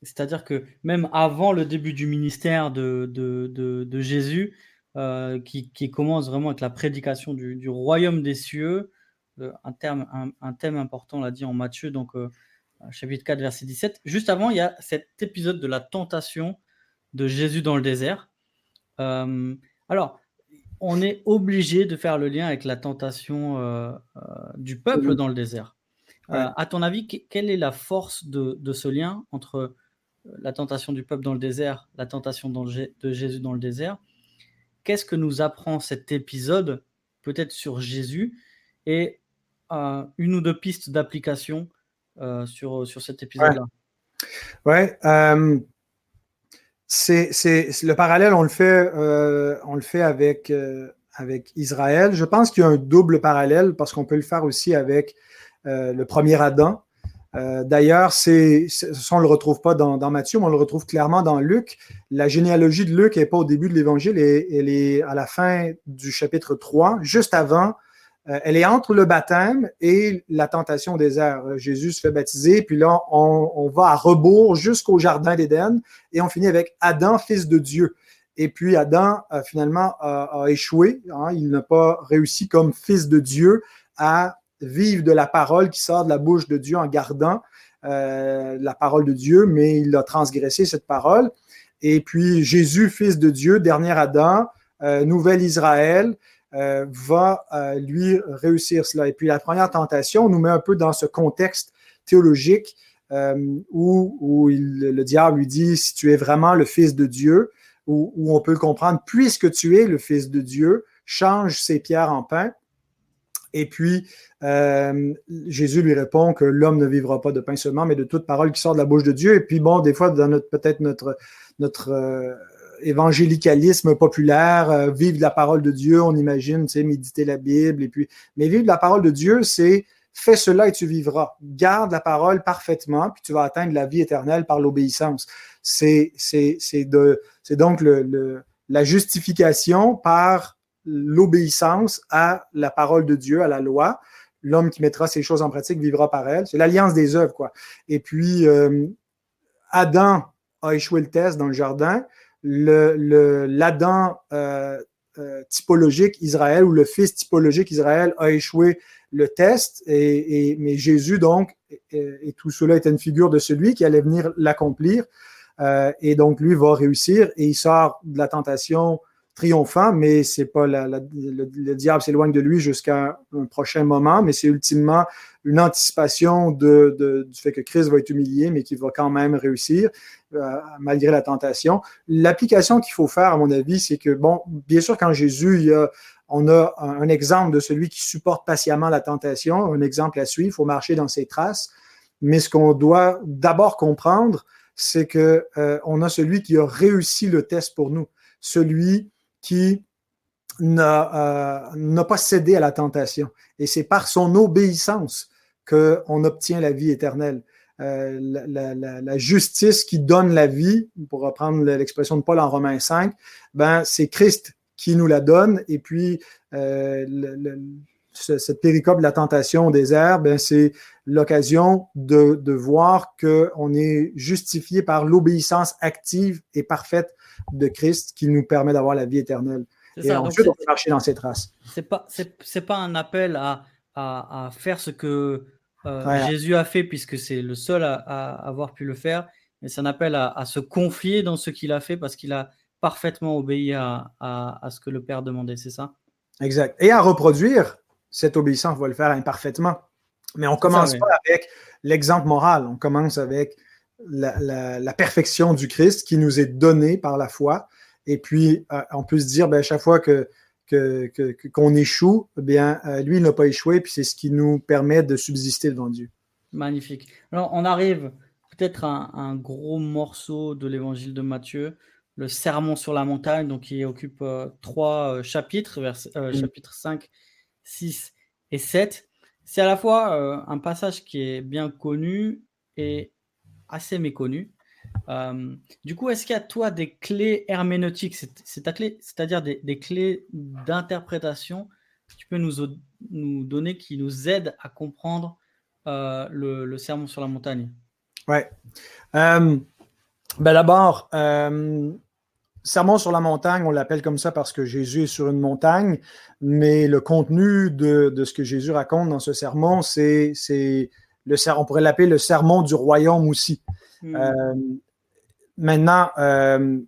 c'est-à-dire que même avant le début du ministère de, de, Jésus, euh, qui, commence vraiment avec la prédication du, royaume des cieux, euh, un, terme, un, thème important, on l'a dit en Matthieu, donc euh, chapitre 4, verset 17. Juste avant, il y a cet épisode de la tentation de Jésus dans le désert. alors, on est obligé de faire le lien avec la tentation du peuple dans le désert. à ton avis, quelle est la force de, de ce lien entre la tentation du peuple dans le désert, la tentation de Jésus dans le désert. Qu'est-ce que nous apprend cet épisode, peut-être sur Jésus, et euh, une ou deux pistes d'application euh, sur, sur cet épisode-là? Ouais. Euh, c'est, le parallèle, on le fait, on le fait avec, avec Israël. Je pense qu'il y a un double parallèle parce qu'on peut le faire aussi avec le premier Adam. Euh, d'ailleurs, c'est, on ne le retrouve pas dans, Matthieu, mais on le retrouve clairement dans Luc. La généalogie de Luc n'est pas au début de l'Évangile, elle, est à la fin du chapitre 3, juste avant. Euh, elle est entre le baptême et la tentation au désert. Euh, Jésus se fait baptiser, puis là, on, va à rebours jusqu'au jardin d'Éden et on finit avec Adam, fils de Dieu. Et puis Adam, finalement, a, échoué. Hein. il n'a pas réussi comme fils de Dieu à vivre de la parole qui sort de la bouche de Dieu en gardant euh, la parole de Dieu, mais il a transgressé cette parole. Et puis Jésus, fils de Dieu, dernier Adam, euh, nouvel Israël, euh, va lui réussir cela. Et puis la première tentation nous met un peu dans ce contexte théologique où, le diable lui dit, si tu es vraiment le fils de Dieu, où, où on peut comprendre, puisque tu es le fils de Dieu, change ces pierres en pain. Et puis, euh, Jésus lui répond que l'homme ne vivra pas de pain seulement, mais de toute parole qui sort de la bouche de Dieu. Et puis, bon, des fois, dans notre peut-être notre, notre euh, évangélicalisme populaire, euh, vivre de la parole de Dieu, on imagine, tu sais, méditer la Bible. Et puis, mais vivre de la parole de Dieu, c'est fais cela et tu vivras. Garde la parole parfaitement, puis tu vas atteindre la vie éternelle par l'obéissance. C'est, c'est, c'est, de, c'est donc le, le, la justification par l'obéissance à la parole de Dieu, à la loi. L'homme qui mettra ces choses en pratique vivra par elle. C'est l'alliance des œuvres, quoi. Et puis, euh, Adam a échoué le test dans le jardin. Le, l'Adam euh, euh, typologique Israël ou le fils typologique Israël a échoué le test. Et, mais Jésus, donc, et, tout cela est une figure de celui qui allait venir l'accomplir. et donc, lui va réussir et il sort de la tentation triomphant, mais c'est pas le, diable s'éloigne de lui jusqu'à un prochain moment, mais c'est ultimement une anticipation de, du fait que Christ va être humilié, mais qu'il va quand même réussir euh, malgré la tentation. L'application qu'il faut faire, à mon avis, c'est que, bon, bien sûr, quand Jésus, on a un, exemple de celui qui supporte patiemment la tentation, un exemple à suivre, il faut marcher dans ses traces, mais ce qu'on doit d'abord comprendre, c'est que euh, on a celui qui a réussi le test pour nous, celui qui euh, n'a pas cédé à la tentation. Et c'est par son obéissance qu'on obtient la vie éternelle. Euh, la, justice qui donne la vie, pour reprendre l'expression de Paul en Romains 5, ben, c'est Christ qui nous la donne. Et puis, euh, cette péricope de la tentation au désert, ben, c'est l'occasion de, de voir qu'on est justifié par l'obéissance active et parfaite de Christ qui nous permet d'avoir la vie éternelle. Et ensuite, on peut marcher dans ses traces. C'est pas, c'est, pas un appel à, à, à faire ce que euh, Jésus a fait, puisque c'est le seul à, avoir pu le faire, mais c'est un appel à, se confier dans ce qu'il a fait parce qu'il a parfaitement obéi à, ce que le Père demandait, c'est ça? Exact. Et à reproduire cette obéissance, on va le faire imparfaitement. Mais on commence pas avec l'exemple moral, on commence avec la, perfection du Christ qui nous est donnée par la foi. Et puis, euh, on peut se dire, ben, à chaque fois que qu'on échoue, eh bien, euh, lui, il n'a pas échoué, puis c'est ce qui nous permet de subsister devant Dieu. Magnifique. Alors, on arrive peut-être à un, gros morceau de l'évangile de Matthieu, le sermon sur la montagne, donc qui occupe euh, trois chapitres, vers, mm. chapitres 5, 6 et 7. C'est à la fois un passage qui est bien connu et assez méconnu. Euh, du coup, est-ce qu'il y a toi des clés herméneutiques, c'est-à-dire des, clés d'interprétation que tu peux nous, nous, donner qui nous aident à comprendre euh, le, sermon sur la montagne? Ouais. Euh, ben D'abord, sermon sur la montagne, on l'appelle comme ça parce que Jésus est sur une montagne, mais le contenu de, de ce que Jésus raconte dans ce sermon, c'est le on pourrait l'appeler le sermon du royaume aussi. Hmm. Euh, maintenant, euh,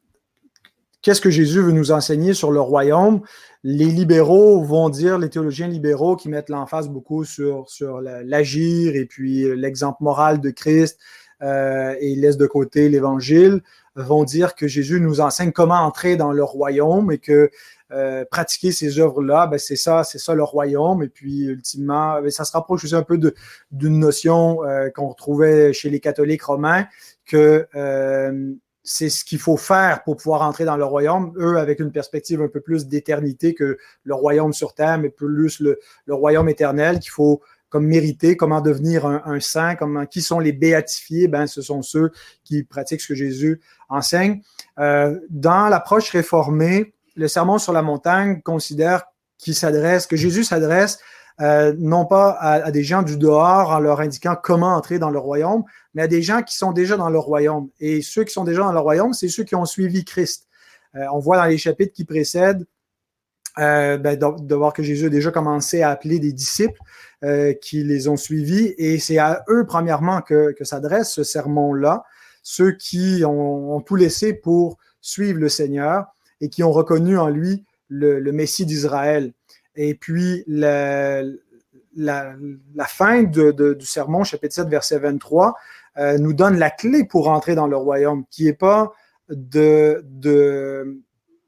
qu'est-ce que Jésus veut nous enseigner sur le royaume? Les libéraux vont dire, les théologiens libéraux qui mettent l'emphase beaucoup sur, sur l'agir et puis l'exemple moral de Christ euh, et laissent de côté l'évangile, vont dire que Jésus nous enseigne comment entrer dans le royaume et que euh, pratiquer ces œuvres-là, ben c'est ça, c'est ça le royaume. Et puis, ultimement, ben, ça se rapproche aussi un peu d'une notion euh, qu'on retrouvait chez les catholiques romains, que euh, c'est ce qu'il faut faire pour pouvoir entrer dans le royaume, eux avec une perspective un peu plus d'éternité que le royaume sur terre, mais plus le, le royaume éternel qu'il faut comme mériter, comment devenir un, saint, comment, qui sont les béatifiés, ben, ce sont ceux qui pratiquent ce que Jésus enseigne. Euh, dans l'approche réformée, le sermon sur la montagne considère qu'il s'adresse, que Jésus s'adresse euh, non pas à, des gens du dehors en leur indiquant comment entrer dans le royaume, mais à des gens qui sont déjà dans le royaume. Et ceux qui sont déjà dans le royaume, c'est ceux qui ont suivi Christ. Euh, on voit dans les chapitres qui précèdent ben, de, voir que Jésus a déjà commencé à appeler des disciples qui les ont suivis. Et c'est à eux, premièrement, que, s'adresse ce sermon-là, ceux qui ont, ont, tout laissé pour suivre le Seigneur et qui ont reconnu en lui le, Messie d'Israël. Et puis, la, la, fin de, du sermon, chapitre 7, verset 23, euh, nous donne la clé pour entrer dans le royaume, qui n'est pas de, de,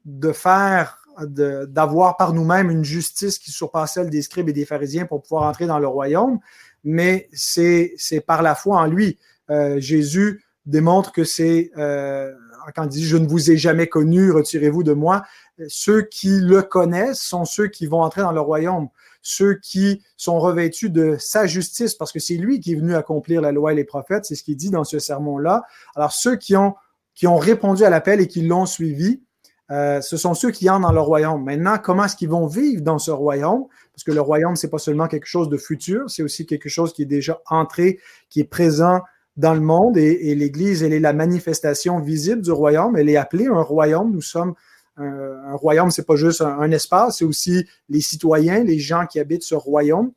de faire d'avoir par nous-mêmes une justice qui surpasse celle des scribes et des pharisiens pour pouvoir entrer dans le royaume, mais c'est par la foi en lui. Euh, Jésus démontre que c'est euh, quand il dit Je ne vous ai jamais connu, retirez-vous de moi, ceux qui le connaissent sont ceux qui vont entrer dans le royaume, ceux qui sont revêtus de sa justice, parce que c'est lui qui est venu accomplir la loi et les prophètes, c'est ce qu'il dit dans ce sermon-là. Alors ceux qui ont, qui ont répondu à l'appel et qui l'ont suivi, euh, ce sont ceux qui entrent dans le royaume. Maintenant, comment est-ce qu'ils vont vivre dans ce royaume? Parce que le royaume, c'est pas seulement quelque chose de futur, c'est aussi quelque chose qui est déjà entré, qui est présent dans le monde et, l'Église, elle est la manifestation visible du royaume. Elle est appelée un royaume. Nous sommes un, royaume, c'est pas juste un, espace, c'est aussi les citoyens, les gens qui habitent ce royaume.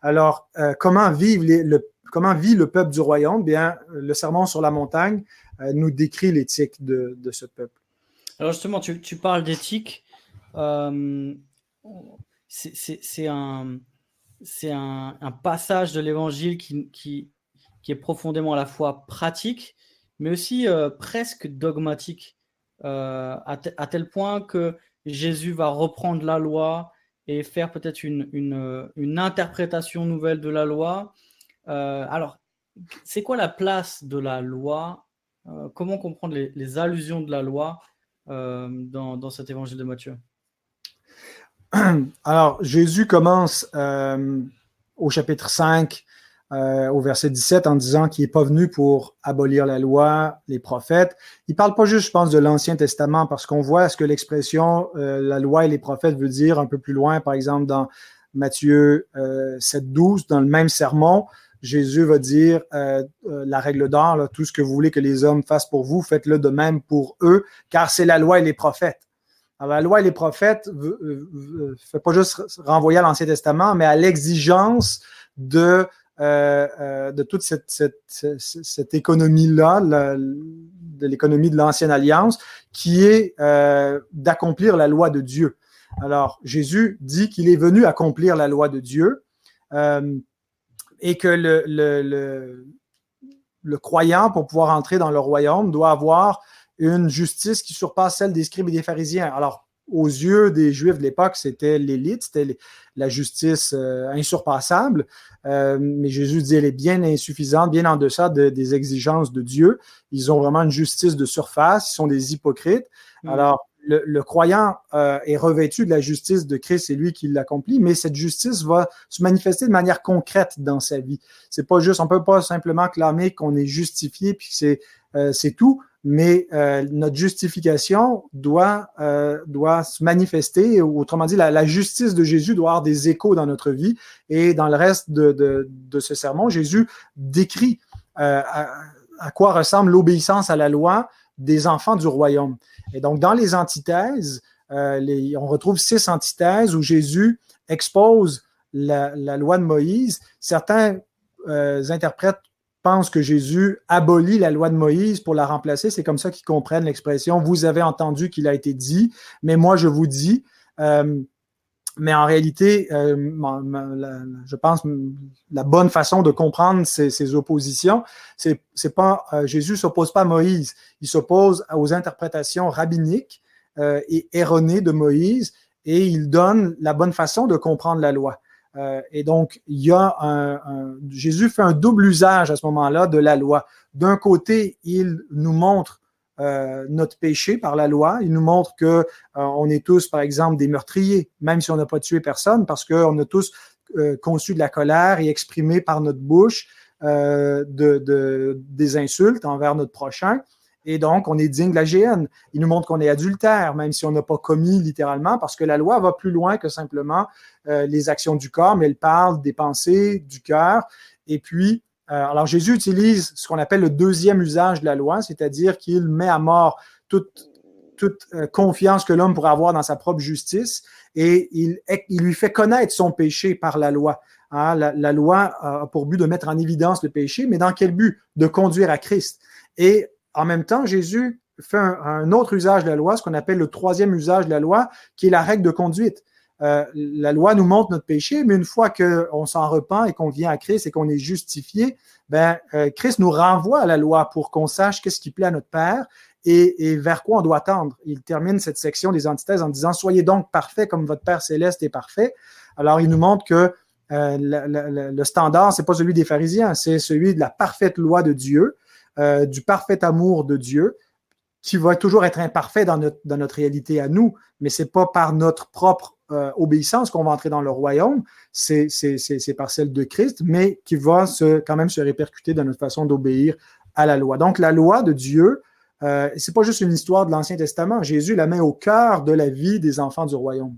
Alors, euh, comment vit le peuple du royaume? Bien, le sermon sur la montagne euh, nous décrit l'éthique de, ce peuple. Alors justement, tu, parles d'éthique. Euh, c'est un, passage de l'Évangile qui, est profondément à la fois pratique, mais aussi euh, presque dogmatique, euh, à, tel point que Jésus va reprendre la loi et faire peut-être une, interprétation nouvelle de la loi. Alors, c'est quoi la place de la loi? Comment comprendre les, allusions de la loi? Dans, dans, cet évangile de Matthieu Alors, Jésus commence au chapitre 5 euh, au verset 17 en disant qu'il n'est pas venu pour abolir la loi, les prophètes. Il parle pas juste, je pense, de l'Ancien Testament parce qu'on voit ce que l'expression euh, la loi et les prophètes veut dire un peu plus loin, par exemple dans Matthieu euh, 7, 12, dans le même sermon. Jésus va dire euh, euh, la règle d'or, tout ce que vous voulez que les hommes fassent pour vous, faites-le de même pour eux, car c'est la loi et les prophètes. Alors, la loi et les prophètes ne fait pas juste renvoyer à l'Ancien Testament, mais à l'exigence de euh, euh, de toute cette, cette, économie-là, de l'économie de l'ancienne alliance, qui est euh, d'accomplir la loi de Dieu. Alors, Jésus dit qu'il est venu accomplir la loi de Dieu et que le, le, le, croyant, pour pouvoir entrer dans le royaume, doit avoir une justice qui surpasse celle des scribes et des pharisiens. Alors, aux yeux des Juifs de l'époque, c'était l'élite, c'était la justice euh, insurpassable. Euh, mais Jésus dit elle est bien insuffisante, bien en deçà des exigences de Dieu. Ils ont vraiment une justice de surface, ils sont des hypocrites. Mm. Alors, le, croyant euh, est revêtu de la justice de Christ, c'est lui qui l'accomplit, mais cette justice va se manifester de manière concrète dans sa vie. C'est pas juste, on peut pas simplement clamer qu'on est justifié puis c'est c'est tout mais euh, notre justification doit, euh, doit se manifester, autrement dit, la, justice de Jésus doit avoir des échos dans notre vie. Et dans le reste de, de, de ce sermon, Jésus décrit euh, à, quoi ressemble l'obéissance à la loi des enfants du royaume. Et donc, dans les antithèses, les, on retrouve six antithèses où Jésus expose la, loi de Moïse. Certains interprètent pensent que Jésus abolit la loi de Moïse pour la remplacer. C'est comme ça qu'ils comprennent l'expression Vous avez entendu qu'il a été dit, mais moi je vous dis. Euh, mais en réalité, euh, je pense la bonne façon de comprendre ces, oppositions, c'est, pas euh, Jésus s'oppose pas à Moïse, il s'oppose aux interprétations rabbiniques et erronées de Moïse et il donne la bonne façon de comprendre la loi. Euh, et donc, il y a un, Jésus fait un double usage à ce moment-là de la loi. D'un côté, il nous montre euh, notre péché par la loi. Il nous montre que euh, on est tous, par exemple, des meurtriers, même si on n'a pas tué personne, parce qu'on a tous conçu de la colère et exprimé par notre bouche de, des insultes envers notre prochain. Et donc, on est digne de la GN. Il nous montre qu'on est adultère, même si on n'a pas commis littéralement, parce que la loi va plus loin que simplement euh, les actions du corps, mais elle parle des pensées, du cœur. Et puis, euh, alors Jésus utilise ce qu'on appelle le deuxième usage de la loi, c'est-à-dire qu'il met à mort toute, euh, confiance que l'homme pourrait avoir dans sa propre justice et il, lui fait connaître son péché par la loi. Hein, la, loi a pour but de mettre en évidence le péché, mais dans quel but? De conduire à Christ. Et en même temps, Jésus fait un, autre usage de la loi, ce qu'on appelle le troisième usage de la loi, qui est la règle de conduite. Euh, la loi nous montre notre péché, mais une fois qu'on s'en repent et qu'on vient à Christ et qu'on est justifié, ben, euh, Christ nous renvoie à la loi pour qu'on sache qu'est-ce qui plaît à notre Père et, vers quoi on doit tendre. Il termine cette section des antithèses en disant Soyez donc parfaits comme votre Père céleste est parfait. Alors, il nous montre que euh, le standard, c'est pas celui des pharisiens, c'est celui de la parfaite loi de Dieu. Du parfait amour de Dieu, qui va toujours être imparfait dans notre, réalité à nous, mais c'est pas par notre propre euh, obéissance qu'on va entrer dans le royaume, c'est par celle de Christ, mais qui va quand même se répercuter dans notre façon d'obéir à la loi. Donc la loi de Dieu, euh, c'est pas juste une histoire de l'Ancien Testament. Jésus la met au cœur de la vie des enfants du royaume.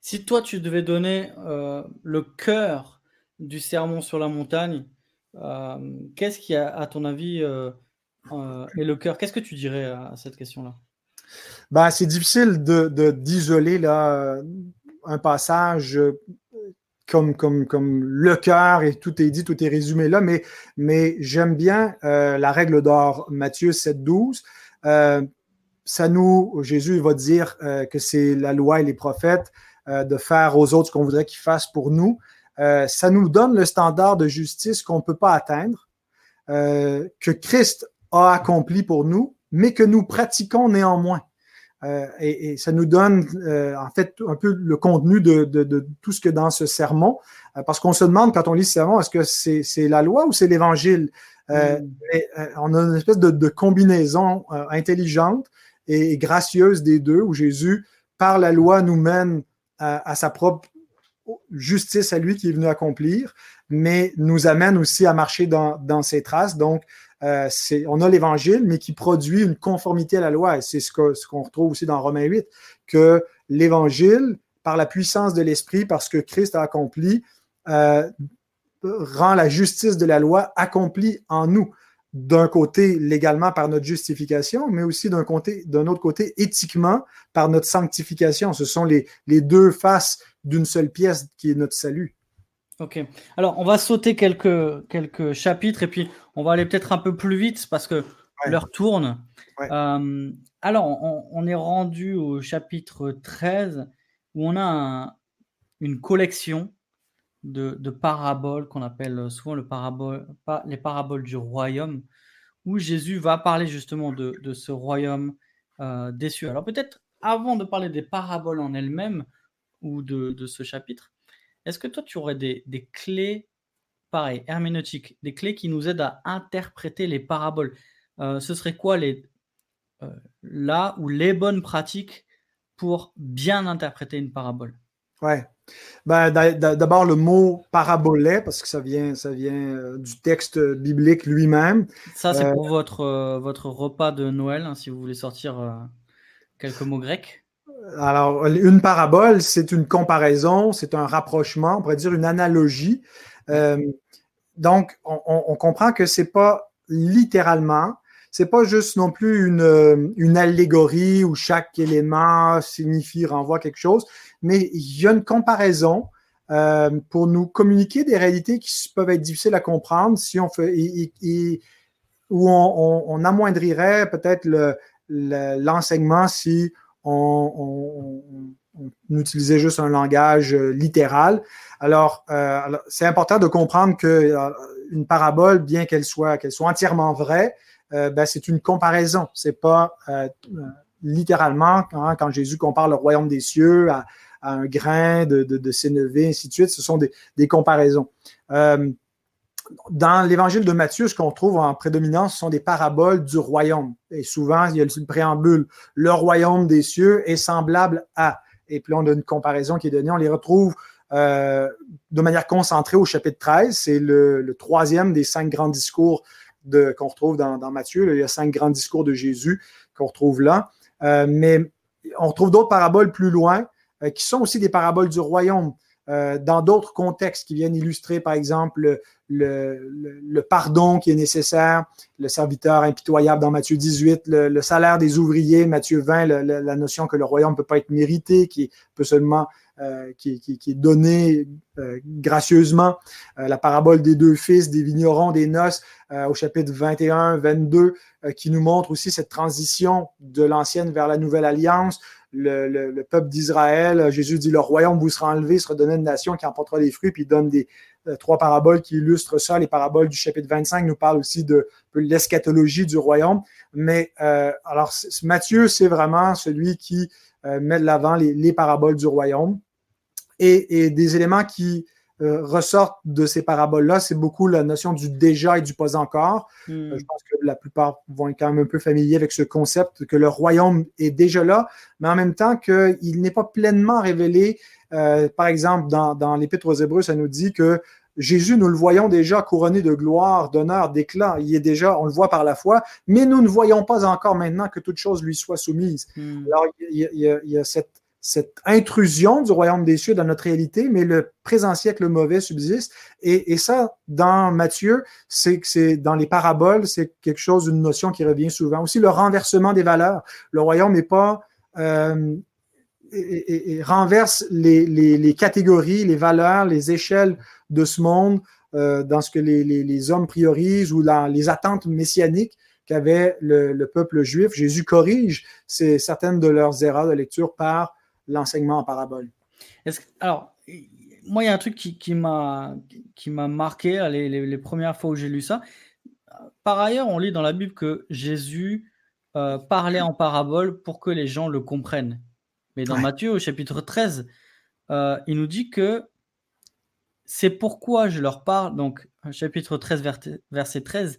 Si toi tu devais donner euh, le cœur du sermon sur la montagne, qu'est-ce qui, a, à ton avis, euh, euh, est le cœur Qu'est-ce que tu dirais à, cette question-là? Ben, C'est difficile d'isoler de, un passage comme, comme, comme le cœur et tout est dit, tout est résumé là, mais, mais j'aime bien la règle d'or, Matthieu 7, 12. ça nous, Jésus va dire que c'est la loi et les prophètes de faire aux autres ce qu'on voudrait qu'ils fassent pour nous. Euh, ça nous donne le standard de justice qu'on ne peut pas atteindre, euh, que Christ a accompli pour nous, mais que nous pratiquons néanmoins. Euh, et, ça nous donne en fait un peu le contenu de, tout ce que dans ce sermon, parce qu'on se demande quand on lit ce sermon, est-ce que c'est la loi ou c'est l'évangile? Mm. On a une espèce de, combinaison intelligente et, gracieuse des deux, où Jésus, par la loi, nous mène à sa propre justice à lui qui est venu accomplir, mais nous amène aussi à marcher dans, dans ses traces. Donc, euh, on a l'Évangile, mais qui produit une conformité à la loi. Et c'est ce qu'on retrouve aussi dans Romains 8, que l'Évangile, par la puissance de l'Esprit, parce que Christ a accompli, euh, rend la justice de la loi accomplie en nous. D'un côté, légalement par notre justification, mais aussi d'un côté, d'un autre côté, éthiquement par notre sanctification. Ce sont les, les deux faces d'une seule pièce qui est notre salut. Ok. Alors, on va sauter quelques, quelques chapitres et puis on va aller peut-être un peu plus vite parce que l'heure tourne. Euh, alors, on, est rendu au chapitre 13 où on a une collection de, paraboles qu'on appelle souvent le parabole, les paraboles du royaume, où Jésus va parler justement de, ce royaume euh, déçu. Alors peut-être avant de parler des paraboles en elles-mêmes ou de, ce chapitre, est-ce que toi tu aurais des, clés, pareil, herméneutiques, des clés qui nous aident à interpréter les paraboles euh, Ce serait quoi les, euh, là ou les bonnes pratiques pour bien interpréter une parabole? Ouais. Ben, D'abord, le mot parabolet, parce que ça vient, ça vient euh, du texte biblique lui-même. Ça, c'est pour votre, votre repas de Noël, hein, si vous voulez sortir quelques mots grecs. Alors, une parabole, c'est une comparaison, c'est un rapprochement, on pourrait dire une analogie. Donc, on, comprend que c'est pas littéralement, c'est pas juste non plus une, une allégorie où chaque élément signifie, renvoie quelque chose mais il y a une comparaison euh, pour nous communiquer des réalités qui peuvent être difficiles à comprendre si on fait où on, amoindrirait peut-être l'enseignement si on, utilisait juste un langage euh, littéral. Alors, euh, c'est important de comprendre que une parabole, bien qu'elle soit entièrement vraie, ben, c'est une comparaison. C'est pas littéralement quand, quand, Jésus compare le royaume des cieux à, un grain de, de, de ainsi de suite. Ce sont des, comparaisons. Euh, dans l'évangile de Matthieu, ce qu'on trouve en prédominance, ce sont des paraboles du royaume. Et souvent, il y a le préambule, le royaume des cieux est semblable à. Et puis, on a une comparaison qui est donnée. On les retrouve euh, de manière concentrée au chapitre 13. C'est le, troisième des cinq grands discours qu'on retrouve dans, Matthieu. Il y a cinq grands discours de Jésus qu'on retrouve là. Euh, mais on retrouve d'autres paraboles plus loin euh, qui sont aussi des paraboles du royaume dans d'autres contextes qui viennent illustrer, par exemple, le, pardon qui est nécessaire, le serviteur impitoyable dans Matthieu 18, le, salaire des ouvriers, Matthieu 20, la notion que le royaume ne peut pas être mérité, qui peut seulement euh, qui, est donné gracieusement, la parabole des deux fils, des vignerons, des noces, au chapitre 21, 22, qui nous montre aussi cette transition de l'ancienne vers la nouvelle alliance, le, peuple d'Israël. Jésus dit, le royaume vous sera enlevé, sera donné une nation qui emportera des fruits, puis il donne des euh, trois paraboles qui illustrent ça. Les paraboles du chapitre 25 nous parlent aussi de, l'eschatologie du royaume. Mais euh, alors, Matthieu, c'est vraiment celui qui euh, met de l'avant les, paraboles du royaume et des éléments qui euh, ressortent de ces paraboles-là, c'est beaucoup la notion du déjà et du pas encore. Hmm. Euh, je pense que la plupart vont être quand même un peu familiers avec ce concept que le royaume est déjà là, mais en même temps qu'il n'est pas pleinement révélé. Euh, par exemple, dans, dans l'Épître aux Hébreux, ça nous dit que Jésus, nous le voyons déjà couronné de gloire, d'honneur, d'éclat. Il est déjà, on le voit par la foi, mais nous ne voyons pas encore maintenant que toute chose lui soit soumise. Hmm. Alors, il il y a cette cette intrusion du royaume des cieux dans notre réalité, mais le présent siècle mauvais subsiste. Et, ça, dans Matthieu, c'est que c'est dans les paraboles, c'est quelque chose, une notion qui revient souvent. Aussi le renversement des valeurs. Le royaume n'est pas euh, et, renverse les, catégories, les valeurs, les échelles de ce monde euh, dans ce que les, hommes priorisent ou dans les attentes messianiques qu'avait le, le, peuple juif. Jésus corrige certaines de leurs erreurs de lecture par l'enseignement en parabole. alors, moi, il y a un truc qui, qui m'a marqué les, premières fois où j'ai lu ça. Par ailleurs, on lit dans la Bible que Jésus euh, parlait en parabole pour que les gens le comprennent. Mais dans Matthieu, au chapitre 13, euh, il nous dit que c'est pourquoi je leur parle, donc chapitre 13, verset 13,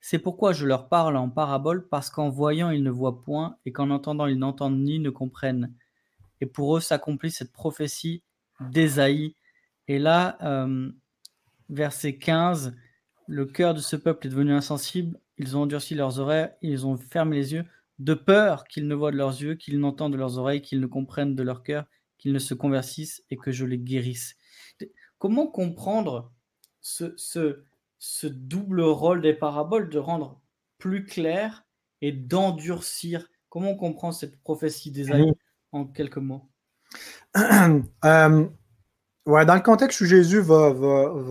c'est pourquoi je leur parle en parabole, parce qu'en voyant, ils ne voient point, et qu'en entendant, ils n'entendent ni ne comprennent et pour eux s'accomplit cette prophétie d'Ésaïe. Et là, euh, verset 15, le cœur de ce peuple est devenu insensible, ils ont endurci leurs oreilles, ils ont fermé les yeux, de peur qu'ils ne voient de leurs yeux, qu'ils n'entendent de leurs oreilles, qu'ils ne comprennent de leur cœur, qu'ils ne se convertissent et que je les guérisse. Comment comprendre ce double rôle des paraboles de rendre plus clair et d'endurcir? Comment on comprend cette prophétie d'Ésaïe? En quelques mots? Euh, Ouais, dans le contexte où Jésus va,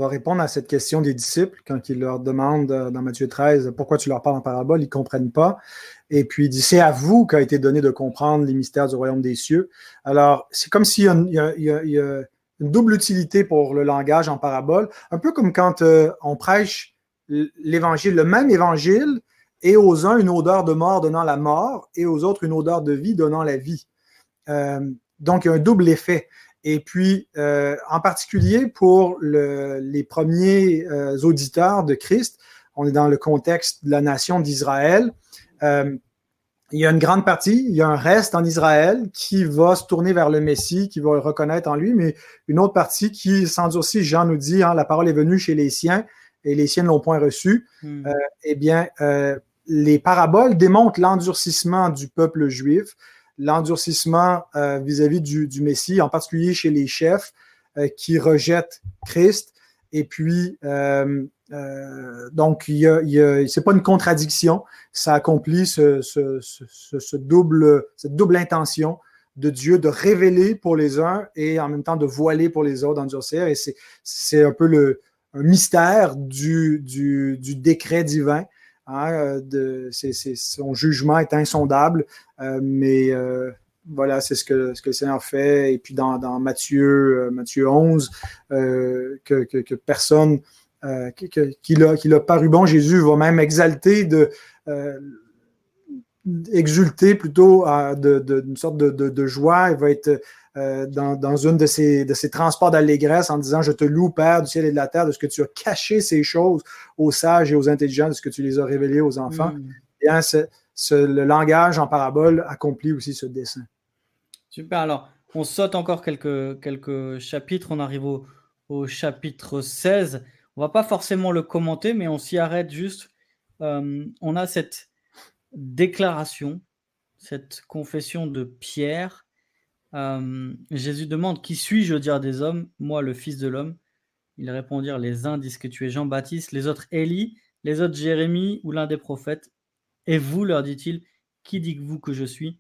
répondre à cette question des disciples, quand il leur demande euh, dans Matthieu 13 pourquoi tu leur parles en parabole, ils ne comprennent pas. Et puis il dit c'est à vous qu'a été donné de comprendre les mystères du royaume des cieux. Alors, c'est comme s'il y, a, une double utilité pour le langage en parabole, un peu comme quand euh, on prêche l'évangile, le même évangile, et aux uns une odeur de mort donnant la mort, et aux autres une odeur de vie donnant la vie. Euh, donc, il y a un double effet. Et puis, euh, en particulier pour les premiers euh, auditeurs de Christ, on est dans le contexte de la nation d'Israël. Euh, il y a une grande partie, il y a un reste en Israël qui va se tourner vers le Messie, qui va le reconnaître en lui, mais une autre partie qui s'endurcit. Jean nous dit, hein, la parole est venue chez les siens et les siens ne l'ont point reçue. Hmm. eh bien, les paraboles démontrent l'endurcissement du peuple juif l'endurcissement euh, vis-à-vis du, Messie, en particulier chez les chefs euh, qui rejettent Christ. Et puis, euh, donc, il y a, c'est pas une contradiction, ça accomplit ce, double, cette double intention de Dieu de révéler pour les uns et en même temps de voiler pour les autres, d'endurcir. Et c'est, un peu le un mystère du décret divin Hein, euh, son jugement est insondable, euh, mais euh, voilà, c'est ce que, le Seigneur fait. Et puis dans, Matthieu, Matthieu 11, que, personne qui, l'a, paru bon, Jésus va même exalter de exulter plutôt d'une sorte de, de, joie. Il va être euh, dans, une de ces, de ces transports d'allégresse en disant Je te loue, Père du ciel et de la terre, de ce que tu as caché ces choses aux sages et aux intelligents, de ce que tu les as révélées aux enfants. Mm. Et hein, le langage en parabole accomplit aussi ce dessin. Super. Alors, on saute encore quelques, quelques chapitres. On arrive au, au chapitre 16. On va pas forcément le commenter, mais on s'y arrête juste. Euh, on a cette déclaration, cette confession de Pierre euh, Jésus demande Qui suis-je au dire des hommes? Moi, le Fils de l'homme. Ils répondirent Les uns disent que tu es Jean-Baptiste, les autres Élie, les autres Jérémie ou l'un des prophètes. Et vous, leur dit-il, qui dites-vous que je suis?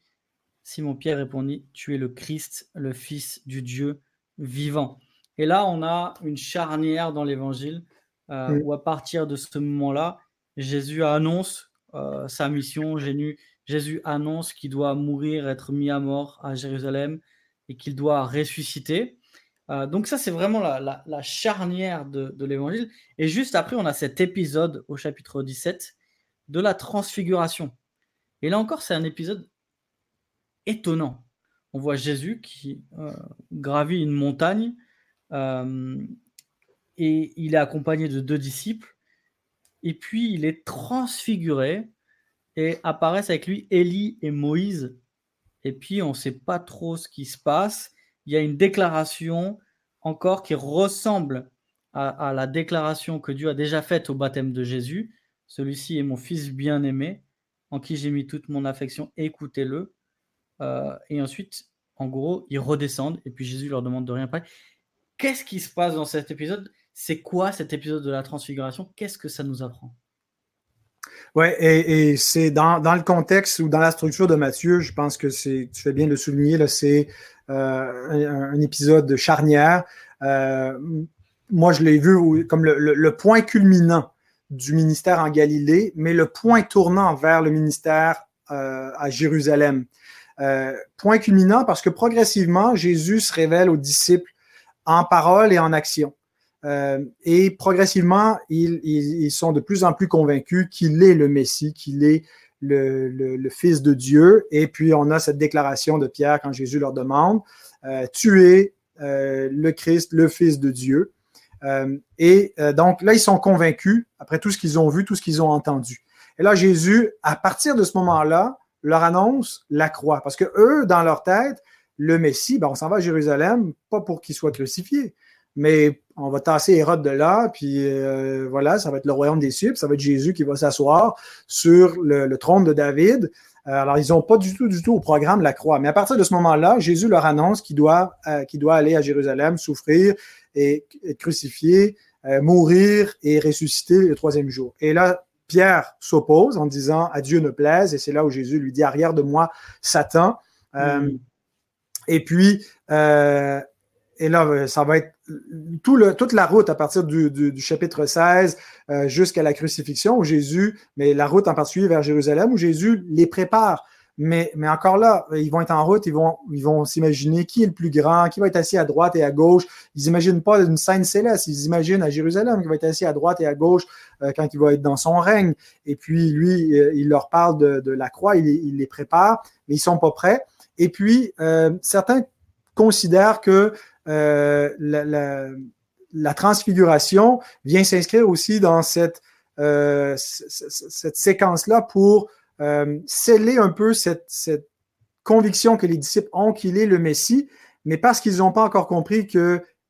Simon-Pierre répondit Tu es le Christ, le Fils du Dieu vivant. Et là, on a une charnière dans l'évangile euh, où, à partir de ce moment-là, Jésus annonce euh, sa mission. Jésus, Jésus annonce qu'il doit mourir, être mis à mort à Jérusalem et qu'il doit ressusciter. Euh, donc ça, c'est vraiment la, charnière de, l'évangile. Et juste après, on a cet épisode au chapitre 17 de la transfiguration. Et là encore, c'est un épisode étonnant. On voit Jésus qui euh, gravit une montagne euh, et il est accompagné de deux disciples. Et puis, il est transfiguré et apparaissent avec lui Élie et Moïse. Et puis, on ne sait pas trop ce qui se passe. Il y a une déclaration encore qui ressemble à, la déclaration que Dieu a déjà faite au baptême de Jésus. Celui-ci est mon fils bien-aimé, en qui j'ai mis toute mon affection, écoutez-le. Euh, et ensuite, en gros, ils redescendent, et puis Jésus leur demande de rien parler. Qu'est-ce qui se passe dans cet épisode? C'est quoi cet épisode de la transfiguration? Qu'est-ce que ça nous apprend? Oui, et, c'est dans, le contexte ou dans la structure de Mathieu, je pense que c'est, tu fais bien de le souligner, là, c'est euh, un, épisode de charnière. Euh, moi, je l'ai vu comme le, point culminant du ministère en Galilée, mais le point tournant vers le ministère euh, à Jérusalem. point culminant parce que progressivement, Jésus se révèle aux disciples en parole et en action. Euh, et progressivement, ils, sont de plus en plus convaincus qu'il est le Messie, qu'il est le, Fils de Dieu. Et puis, on a cette déclaration de Pierre quand Jésus leur demande, euh, tu es euh, le Christ, le Fils de Dieu. et donc là, ils sont convaincus, après tout ce qu'ils ont vu, tout ce qu'ils ont entendu. Et là, Jésus, à partir de ce moment-là, leur annonce la croix. Parce que eux, dans leur tête, le Messie, ben, on s'en va à Jérusalem, pas pour qu'il soit crucifié, mais on va tasser Hérode de là, puis euh, voilà, ça va être le royaume des cieux, puis ça va être Jésus qui va s'asseoir sur le, trône de David. Euh, alors, ils n'ont pas du tout, du tout au programme la croix. Mais à partir de ce moment-là, Jésus leur annonce qu'il doit, euh, doit aller à Jérusalem, souffrir et être crucifié, mourir et ressusciter le troisième jour. Et là, Pierre s'oppose en disant à Dieu ne plaise, et c'est là où Jésus lui dit arrière de moi, Satan. Mm. Et puis, et là, euh, ça va être toute la route à partir du, chapitre 16 euh, jusqu'à la crucifixion où Jésus, mais la route en particulier vers Jérusalem où Jésus les prépare. Mais, mais encore là, ils vont être en route, ils vont, ils vont s'imaginer qui est le plus grand, qui va être assis à droite et à gauche. Ils n'imaginent pas une scène céleste, ils imaginent à Jérusalem qui va être assis à droite et à gauche euh, quand il va être dans son règne. Et puis lui, il leur parle de, de la croix, il, il, les prépare, mais ils sont pas prêts. Et puis, certains considèrent que euh, la, transfiguration vient s'inscrire aussi dans cette, euh, séquence-là pour euh, sceller un peu cette, cette, conviction que les disciples ont qu'il est le Messie, mais parce qu'ils n'ont pas encore compris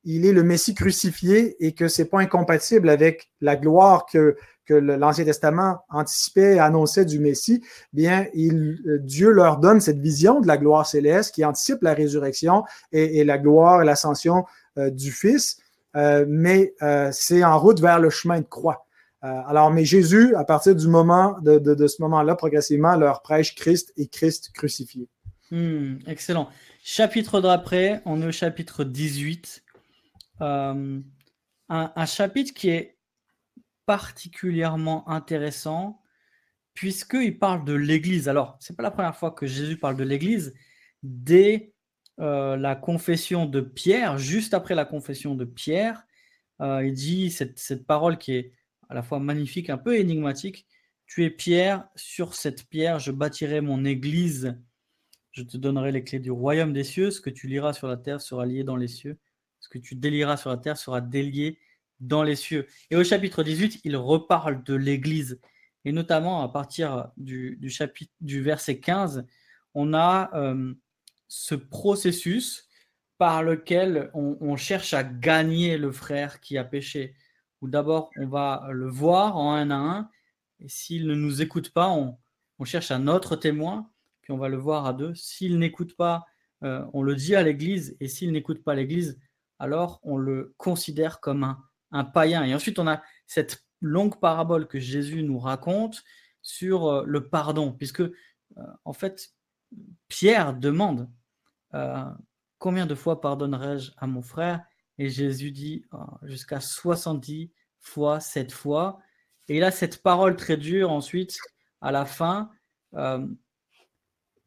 qu'il est le Messie crucifié et que c'est pas incompatible avec la gloire que, l'Ancien Testament anticipait et annonçait du Messie, bien, il, euh, Dieu leur donne cette vision de la gloire céleste qui anticipe la résurrection et, la gloire et l'ascension euh, du Fils, euh, mais c'est en route vers le chemin de croix. alors, mais Jésus, à partir du moment de, de, ce moment-là, progressivement, leur prêche Christ et Christ crucifié. Hmm, excellent. Chapitre d'après, on est au chapitre 18. Un, un chapitre qui est particulièrement intéressant puisqu'il parle de l'Église. Alors, ce n'est pas la première fois que Jésus parle de l'Église. Dès euh, la confession de Pierre, juste après la confession de Pierre, euh, il dit cette, cette, parole qui est à la fois magnifique, un peu énigmatique. Tu es Pierre, sur cette pierre, je bâtirai mon Église. Je te donnerai les clés du royaume des cieux. Ce que tu liras sur la terre sera lié dans les cieux. Ce que tu délieras sur la terre sera délié dans les cieux. Et au chapitre 18, il reparle de l'Église. Et notamment à partir du, chapitre, du verset 15, on a euh, ce processus par lequel on, cherche à gagner le frère qui a péché. Où d'abord, on va le voir en un à un, et s'il ne nous écoute pas, on, cherche un autre témoin, puis on va le voir à deux. S'il n'écoute pas, euh, on le dit à l'Église, et s'il n'écoute pas l'Église, alors on le considère comme un, païen. Et ensuite, on a cette longue parabole que Jésus nous raconte sur euh, le pardon, puisque euh, en fait, Pierre demande euh, combien de fois pardonnerai-je à mon frère? Et Jésus dit jusqu'à 70 fois, 7 fois. Et il a cette parole très dure ensuite, à la fin.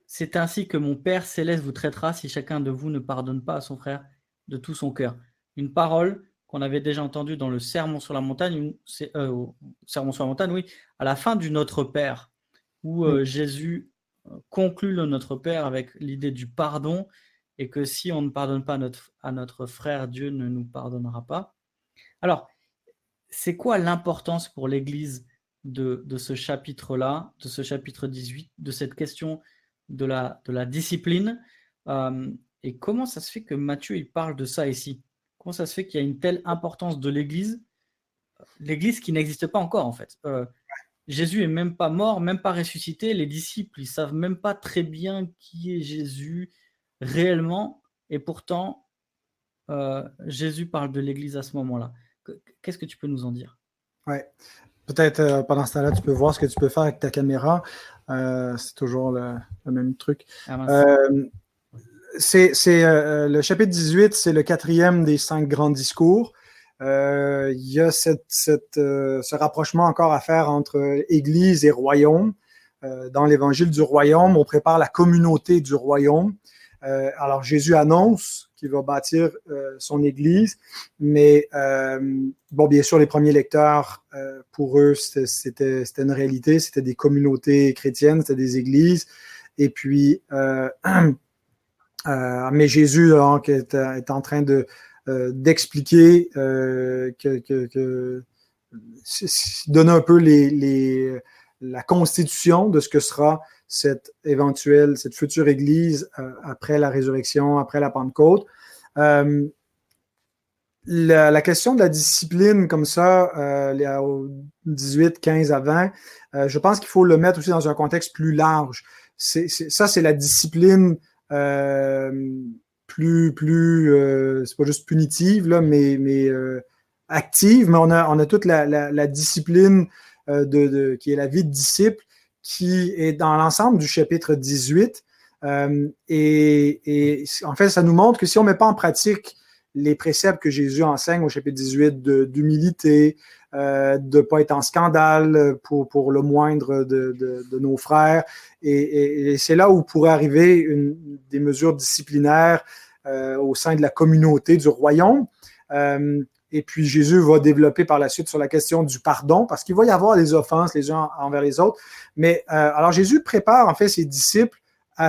c'est ainsi que mon Père céleste vous traitera si chacun de vous ne pardonne pas à son frère de tout son cœur. Une parole qu'on avait déjà entendu dans le Sermon sur la montagne, c'est, euh, Sermon sur la montagne, oui, à la fin du Notre Père, où euh, Jésus euh, conclut le Notre Père avec l'idée du pardon et que si on ne pardonne pas notre, à notre frère, Dieu ne nous pardonnera pas. Alors, c'est quoi l'importance pour l'Église de, de, ce chapitre-là, de ce chapitre 18, de cette question de la, de la discipline? Et comment ça se fait que Matthieu il parle de ça ici? Comment ça se fait qu'il y a une telle importance de l'Église? L'Église qui n'existe pas encore, en fait. Euh, Jésus est même pas mort, même pas ressuscité. Les disciples, ils savent même pas très bien qui est Jésus réellement. Et pourtant, euh, Jésus parle de l'Église à ce moment-là. Qu'est-ce que tu peux nous en dire? Ouais. Peut-être euh, pendant ce temps-là, tu peux voir ce que tu peux faire avec ta caméra. c'est toujours le, même truc. Ah, c'est euh, le chapitre 18, c'est le quatrième des cinq grands discours. Euh, il y a euh, ce rapprochement encore à faire entre Église et royaume. dans l'évangile du royaume, on prépare la communauté du royaume. alors Jésus annonce qu'il va bâtir son Église, mais bon, bien sûr, les premiers lecteurs, pour eux, c'était une réalité, c'était des communautés chrétiennes, c'était des églises. Et puis, Euh, mais Jésus est, en train de euh, d'expliquer euh, que, donner un peu les, la constitution de ce que sera cette éventuelle, cette future Église après la résurrection, après la Pentecôte. la, question de la discipline comme ça, euh, 18, 15 à 20, euh, je pense qu'il faut le mettre aussi dans un contexte plus large. Ça, c'est la discipline euh, plus, plus euh, c'est pas juste punitive, là, mais, mais active, mais on a, on a toute la, discipline de, qui est la vie de disciple, qui est dans l'ensemble du chapitre 18. et, et en fait, ça nous montre que si on ne met pas en pratique les préceptes que Jésus enseigne au chapitre 18 d'humilité, euh, de ne pas être en scandale pour, pour le moindre de, nos frères. Et, c'est là où pourrait arriver une, des mesures disciplinaires euh, au sein de la communauté du royaume. Euh, et puis Jésus va développer par la suite sur la question du pardon, parce qu'il va y avoir des offenses les uns envers les autres. Mais euh, alors Jésus prépare en fait ses disciples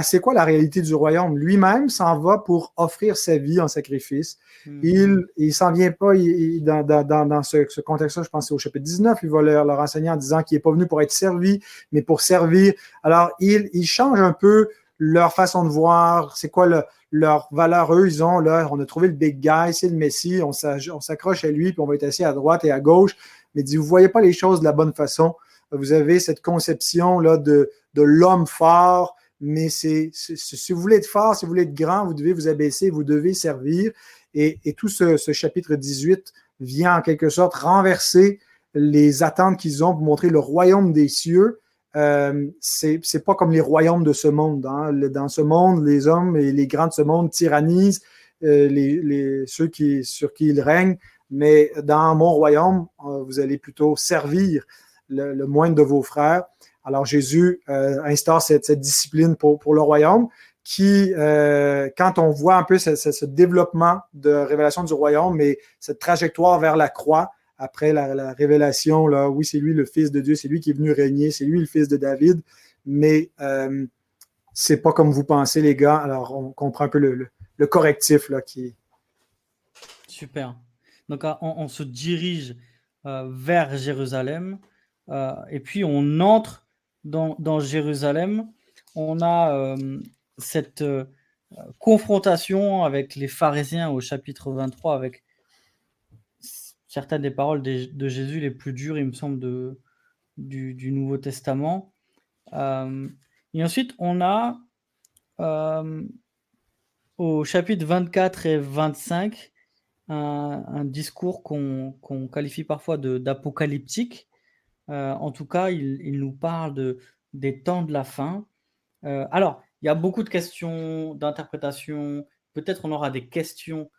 c'est quoi la réalité du royaume? Lui-même s'en va pour offrir sa vie en sacrifice. Hmm. Il ne s'en vient pas dans, ce, contexte-là, je pense au chapitre 19, il va leur, enseigner en disant qu'il n'est pas venu pour être servi, mais pour servir. Alors, il, il change un peu leur façon de voir, c'est quoi leur valeur, eux, ils ont, là, on a trouvé le big guy, c'est le Messie, on s'accroche à lui, puis on va être assis à droite et à gauche, mais dit, vous voyez pas les choses de la bonne façon. Vous avez cette conception là de, de l'homme fort, mais c'est, si vous voulez être fort, si vous voulez être grand, vous devez vous abaisser, vous devez servir. Et, tout ce, chapitre 18 vient en quelque sorte renverser les attentes qu'ils ont pour montrer le royaume des cieux. Euh, c'est, pas comme les royaumes de ce monde. Hein. Dans ce monde, les hommes et les grands de ce monde tyrannisent euh, ceux sur qui ils règnent. Mais dans mon royaume, euh, vous allez plutôt servir le moindre de vos frères. Alors Jésus euh, instaure cette, discipline pour, le royaume qui, euh, quand on voit un peu ce, développement de révélation du royaume, mais cette trajectoire vers la croix, après la, révélation, oui, c'est lui le Fils de Dieu, c'est lui qui est venu régner, c'est lui le Fils de David, mais euh, c'est pas comme vous pensez, les gars. Alors, on comprend un peu le, correctif qui Super. Donc, on, se dirige vers Jérusalem et puis on entre dans, Jérusalem, on a euh, cette euh, confrontation avec les pharisiens au chapitre 23, avec certaines des paroles de, Jésus les plus dures, il me semble, du, Nouveau Testament. Euh, et ensuite, on a au chapitre 24 et 25 un, discours qu'on qualifie parfois d'apocalyptique, euh, en tout cas, il, nous parle de, des temps de la fin. Euh, alors, il y a beaucoup de questions d'interprétation. Peut-être on aura des questions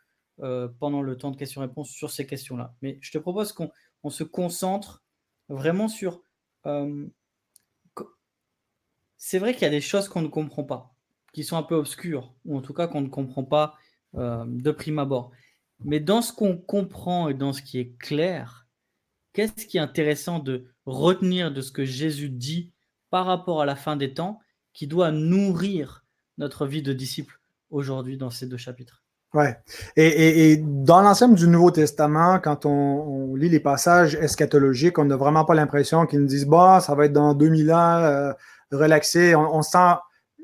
euh, pendant le temps de questions-réponses sur ces questions-là. Mais je te propose qu'on se concentre vraiment sur... c'est vrai qu'il y a des choses qu'on ne comprend pas, qui sont un peu obscures, ou en tout cas qu'on ne comprend pas de prime abord. Mais dans ce qu'on comprend et dans ce qui est clair, qu'est-ce qui est intéressant de retenir de ce que Jésus dit par rapport à la fin des temps qui doit nourrir notre vie de disciple aujourd'hui dans ces deux chapitres? Ouais. Et, dans l'ensemble du Nouveau Testament, quand on, lit les passages eschatologiques, on n'a vraiment pas l'impression qu'ils nous disent bah, ça va être dans 2000 ans, euh, relaxé. On, sent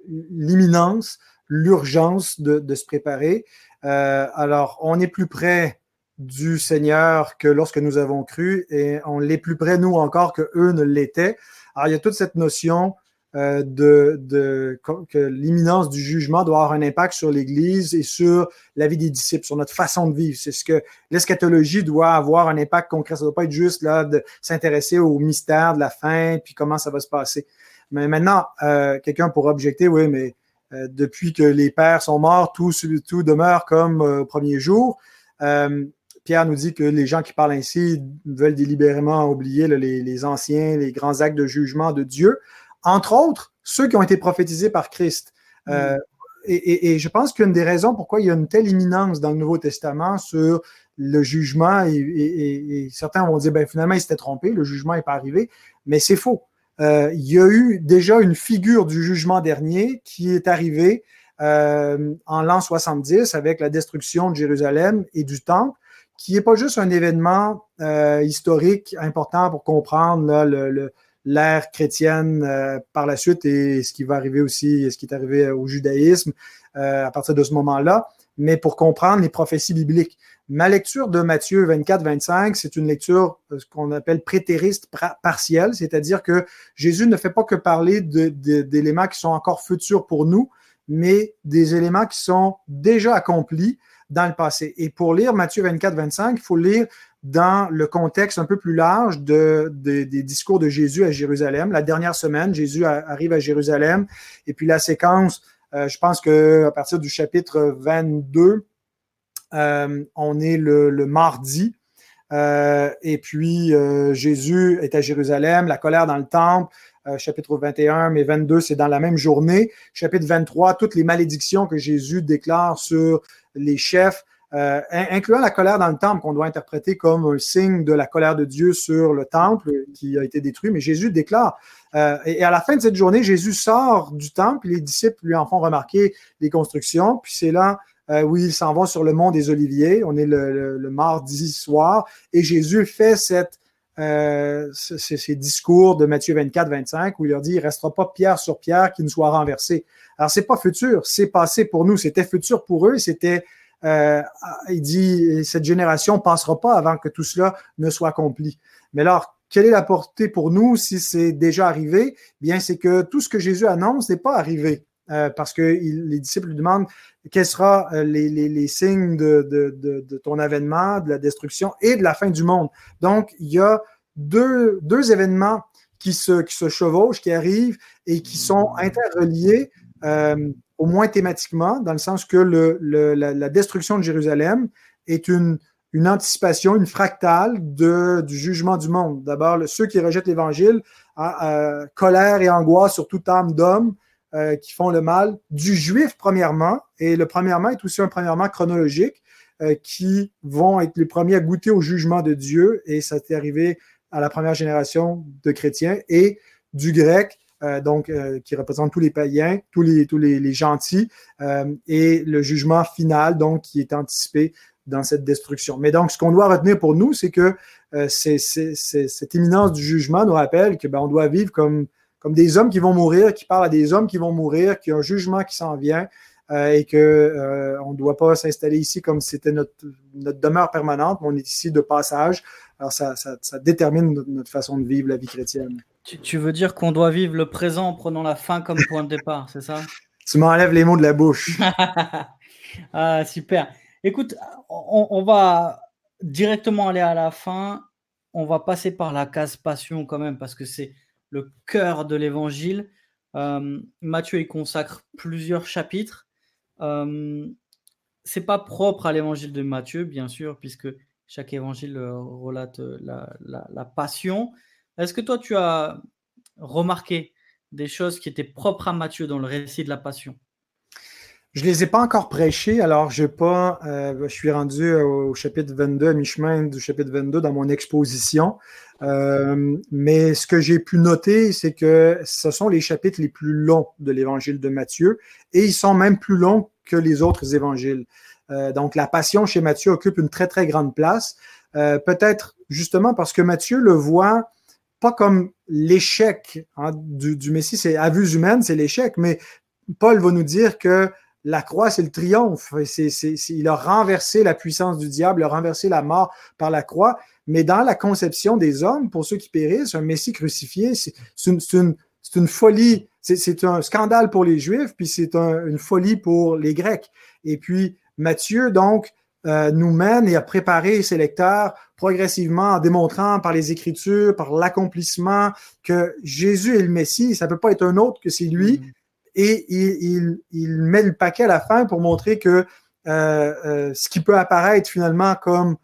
l'imminence, l'urgence de, se préparer. Euh, alors, on est plus près du Seigneur que lorsque nous avons cru et on l'est plus près, nous encore, que eux ne l'étaient. Alors, il y a toute cette notion euh, de, de, que l'imminence du jugement doit avoir un impact sur l'Église et sur la vie des disciples, sur notre façon de vivre. C'est ce que l'eschatologie doit avoir un impact concret. Ça ne doit pas être juste là de s'intéresser au mystère de la fin puis comment ça va se passer. Mais maintenant, euh, quelqu'un pourra objecter, oui, mais euh, depuis que les pères sont morts, tout, tout demeure comme au premier jour. Pierre nous dit que les gens qui parlent ainsi veulent délibérément oublier les, anciens, les grands actes de jugement de Dieu, entre autres ceux qui ont été prophétisés par Christ. Euh, mm. et, je pense qu'une des raisons pourquoi il y a une telle imminence dans le Nouveau Testament sur le jugement, et, certains vont dire, ben, finalement, il s'était trompé, le jugement n'est pas arrivé, mais c'est faux. Euh, il y a eu déjà une figure du jugement dernier qui est arrivée euh, en l'an 70 avec la destruction de Jérusalem et du Temple qui n'est pas juste un événement euh, historique important pour comprendre l'ère chrétienne euh, par la suite et ce qui va arriver aussi, ce qui est arrivé au judaïsme euh, à partir de ce moment-là, mais pour comprendre les prophéties bibliques. Ma lecture de Matthieu 24-25, c'est une lecture, ce qu'on appelle prétériste partielle, c'est-à-dire que Jésus ne fait pas que parler d'éléments qui sont encore futurs pour nous, mais des éléments qui sont déjà accomplis dans le passé. Et pour lire Matthieu 24-25, il faut lire dans le contexte un peu plus large de, des discours de Jésus à Jérusalem. La dernière semaine, Jésus arrive à Jérusalem et puis la séquence, euh, je pense qu'à partir du chapitre 22, euh, on est le, mardi. Euh, et puis Jésus est à Jérusalem, la colère dans le temple, chapitre 21, mais 22, c'est dans la même journée. Chapitre 23, toutes les malédictions que Jésus déclare sur les chefs, euh, incluant la colère dans le temple qu'on doit interpréter comme un signe de la colère de Dieu sur le temple qui a été détruit. Mais Jésus déclare, euh, et, à la fin de cette journée, Jésus sort du temple, les disciples lui en font remarquer les constructions, puis c'est là euh, où ils s'en vont sur le mont des Oliviers. On est le, mardi soir, et Jésus fait cette, ces, discours de Matthieu 24, 25, où il leur dit, il ne restera pas pierre sur pierre qui ne soit renversé. Alors, c'est pas futur, c'est passé pour nous, c'était futur pour eux, c'était euh, il dit cette génération passera pas avant que tout cela ne soit accompli. Mais alors, quelle est la portée pour nous si c'est déjà arrivé? Bien, c'est que tout ce que Jésus annonce n'est pas arrivé. Euh, parce que les disciples lui demandent quels seront euh, les, signes de, ton avènement, de la destruction et de la fin du monde. Donc, il y a deux, événements qui se, chevauchent, qui arrivent et qui sont interreliés euh, au moins thématiquement, dans le sens que la, destruction de Jérusalem est une, anticipation, une fractale du jugement du monde. D'abord, ceux qui rejettent l'Évangile, colère et angoisse sur toute âme d'homme euh, qui font le mal, du juif premièrement, et le premièrement est aussi un premièrement chronologique, euh, qui vont être les premiers à goûter au jugement de Dieu, et ça t'est arrivé à la première génération de chrétiens, et du grec, euh, donc qui représente tous les païens, tous les, tous les, gentils, et le jugement final, donc, qui est anticipé dans cette destruction. Mais donc, ce qu'on doit retenir pour nous, c'est que cette imminence du jugement nous rappelle que ben, on doit vivre comme, comme des hommes qui vont mourir, qui parlent à des hommes qui vont mourir, qu'il y a un jugement qui s'en vient, et qu'on on ne doit pas s'installer ici comme si c'était notre, notre demeure permanente, mais on est ici de passage. Alors, ça, ça, ça détermine notre, notre, façon de vivre la vie chrétienne. Tu, veux dire qu'on doit vivre le présent en prenant la fin comme point de départ, c'est ça? Tu m'enlèves les mots de la bouche. ah, super. Écoute, on, va directement aller à la fin. On va passer par la case passion quand même, parce que c'est le cœur de l'évangile. Euh, Matthieu y consacre plusieurs chapitres. Euh, c'est pas propre à l'évangile de Matthieu, bien sûr, puisque chaque évangile euh, relate la, la passion. Est-ce que toi, tu as remarqué des choses qui étaient propres à Matthieu dans le récit de la Passion? Je ne les ai pas encore prêchées, alors je pas, euh, je suis rendu au chapitre 22, à mi-chemin du chapitre 22 dans mon exposition. Euh, mais ce que j'ai pu noter, c'est que ce sont les chapitres les plus longs de l'évangile de Matthieu et ils sont même plus longs que les autres évangiles. Euh, donc la passion chez Matthieu occupe une très très grande place. Peut-être justement parce que Matthieu le voit pas comme l'échec hein, du, Messie, c'est à vue humaine, c'est l'échec, mais Paul va nous dire que la croix, c'est le triomphe. il a renversé la puissance du diable, il a renversé la mort par la croix. Mais dans la conception des hommes, pour ceux qui périssent, un Messie crucifié, c'est une, folie, c'est un scandale pour les Juifs, puis c'est une folie pour les Grecs. Et puis Matthieu, donc, euh, nous mène et a préparé ses lecteurs progressivement en démontrant par les Écritures, par l'accomplissement que Jésus est le Messie, ça ne peut pas être un autre que c'est lui. Mm. Et il, met le paquet à la fin pour montrer que euh, euh, ce qui peut apparaître finalement comme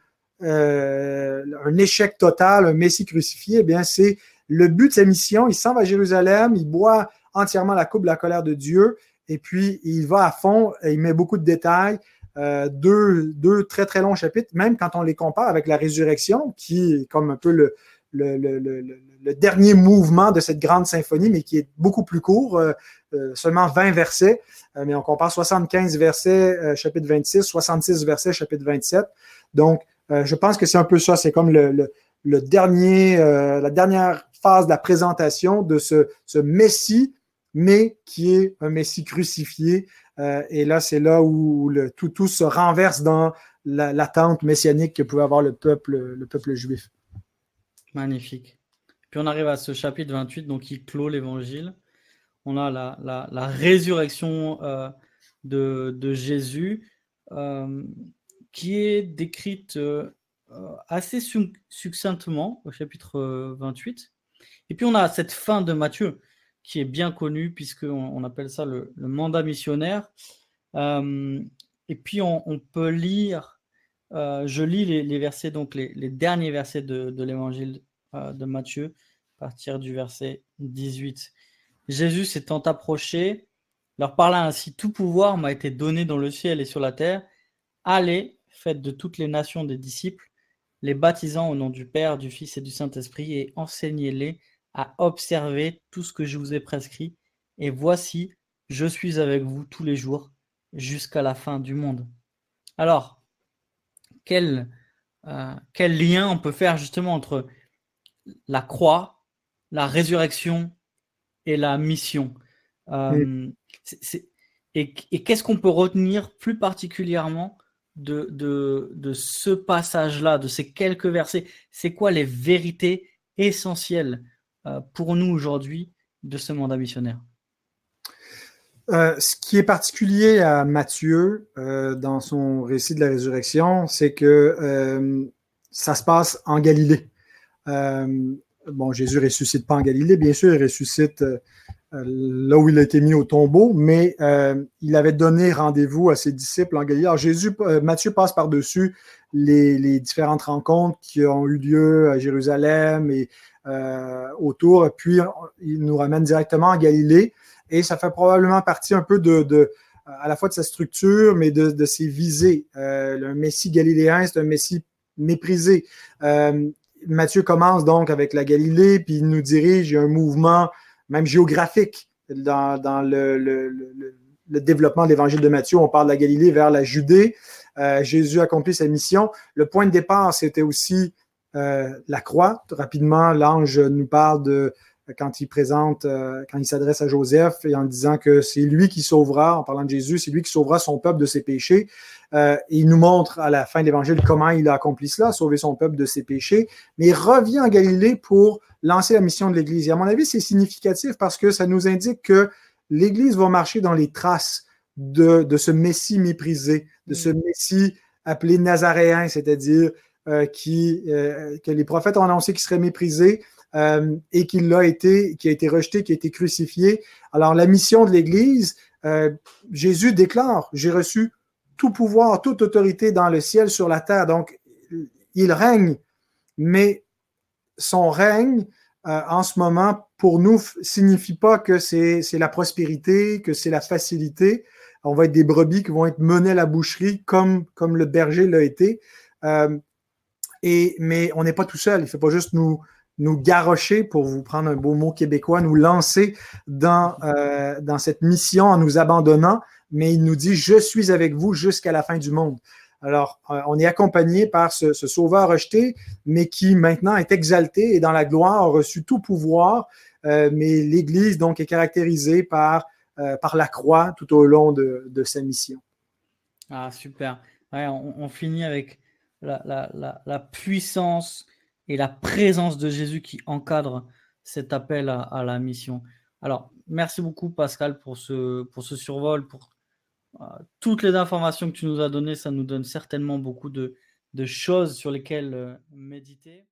un échec total, un Messie crucifié, eh bien c'est le but de sa mission. Il s'en va à Jérusalem, il boit entièrement la coupe de la colère de Dieu, et puis il va à fond, il met beaucoup de détails. Euh, deux, deux, très très longs chapitres, même quand on les compare avec la résurrection, qui est comme un peu le, le, dernier mouvement de cette grande symphonie, mais qui est beaucoup plus court, euh, euh, seulement 20 versets, mais on compare 75 versets, chapitre 26, 66 versets, chapitre 27. Donc, je pense que c'est un peu ça, c'est comme le, dernier, la dernière phase de la présentation de ce, Messie, mais qui est un Messie crucifié, euh, et là, c'est là où tout, tout se renverse dans l'attente messianique que pouvait avoir le peuple, le peuple juif. Magnifique. Puis on arrive à ce chapitre 28, donc qui clôt l'évangile. On a la, résurrection euh, de, Jésus euh, qui est décrite euh, assez succinctement au chapitre 28. Et puis on a cette fin de Matthieu qui est bien connue puisqu'on on appelle ça le, mandat missionnaire. et puis on, peut lire, je lis les, versets, donc les, derniers versets de l'évangile de Matthieu, à partir du verset 18. Jésus s'étant approché, leur parla ainsi Tout pouvoir m'a été donné dans le ciel et sur la terre. Allez, faites de toutes les nations des disciples, les baptisant au nom du Père, du Fils et du Saint-Esprit, et enseignez-les à observer tout ce que je vous ai prescrit. Et voici, je suis avec vous tous les jours jusqu'à la fin du monde. Alors, quel, euh, quel lien on peut faire justement entre la croix, la résurrection et la mission? Euh, et, qu'est-ce qu'on peut retenir plus particulièrement de, de, ce passage-là, de ces quelques versets C'est quoi les vérités essentielles euh, pour nous aujourd'hui de ce mandat missionnaire euh, ce qui est particulier à Matthieu dans son récit de la résurrection, c'est que ça se passe en Galilée. Bon, Jésus ressuscite pas en Galilée, bien sûr, il ressuscite euh, euh, là où il a été mis au tombeau, mais euh, il avait donné rendez-vous à ses disciples en Galilée. Alors Jésus, Matthieu passe par-dessus les, différentes rencontres qui ont eu lieu à Jérusalem et autour, puis il nous ramène directement en Galilée, et ça fait probablement partie un peu de, à la fois de sa structure, mais de, ses visées. le Messie galiléen, c'est un Messie méprisé. Matthieu commence donc avec la Galilée, puis il nous dirige un mouvement même géographique dans, le, développement de l'évangile de Matthieu. On parle de la Galilée vers la Judée. Euh, Jésus accomplit sa mission. Le point de départ, c'était aussi euh, la croix. Rapidement, l'ange nous parle quand il présente, euh, quand il s'adresse à Joseph et en disant que c'est lui qui sauvera, en parlant de Jésus, c'est lui qui sauvera son peuple de ses péchés. Euh, il nous montre à la fin de l'évangile comment il a accompli cela, sauver son peuple de ses péchés. Mais il revient en Galilée pour lancer la mission de l'Église. Et à mon avis, c'est significatif parce que ça nous indique que l'Église va marcher dans les traces de, de ce Messie méprisé, de ce Messie appelé Nazaréen, c'est-à-dire euh, qui, que les prophètes ont annoncé qu'il serait méprisé, euh, et qu'il a été, qui a été rejeté, qui a été crucifié. Alors la mission de l'Église, euh, Jésus déclare, j'ai reçu tout pouvoir, toute autorité dans le ciel, sur la terre. Donc il règne, mais son règne euh, en ce moment, pour nous, signifie pas que c'est la prospérité, que c'est la facilité. On va être des brebis qui vont être menées à la boucherie comme, comme le berger l'a été. et, mais on n'est pas tout seul. Il ne fait pas juste nous, nous pour vous prendre un beau mot québécois, nous lancer dans, euh, dans cette mission en nous abandonnant, mais il nous dit, je suis avec vous jusqu'à la fin du monde. Alors, euh, on est accompagné par ce, sauveur rejeté, mais qui maintenant est exalté et dans la gloire a reçu tout pouvoir. Euh, mais l'Église, donc, est caractérisée par, par la croix tout au long de, sa mission. Ah, super. on, finit avec la, puissance et la présence de Jésus qui encadre cet appel à, la mission. Alors, merci beaucoup Pascal pour ce, pour ce survol, pour euh, toutes les informations que tu nous as données. Ça nous donne certainement beaucoup de, choses sur lesquelles euh, méditer.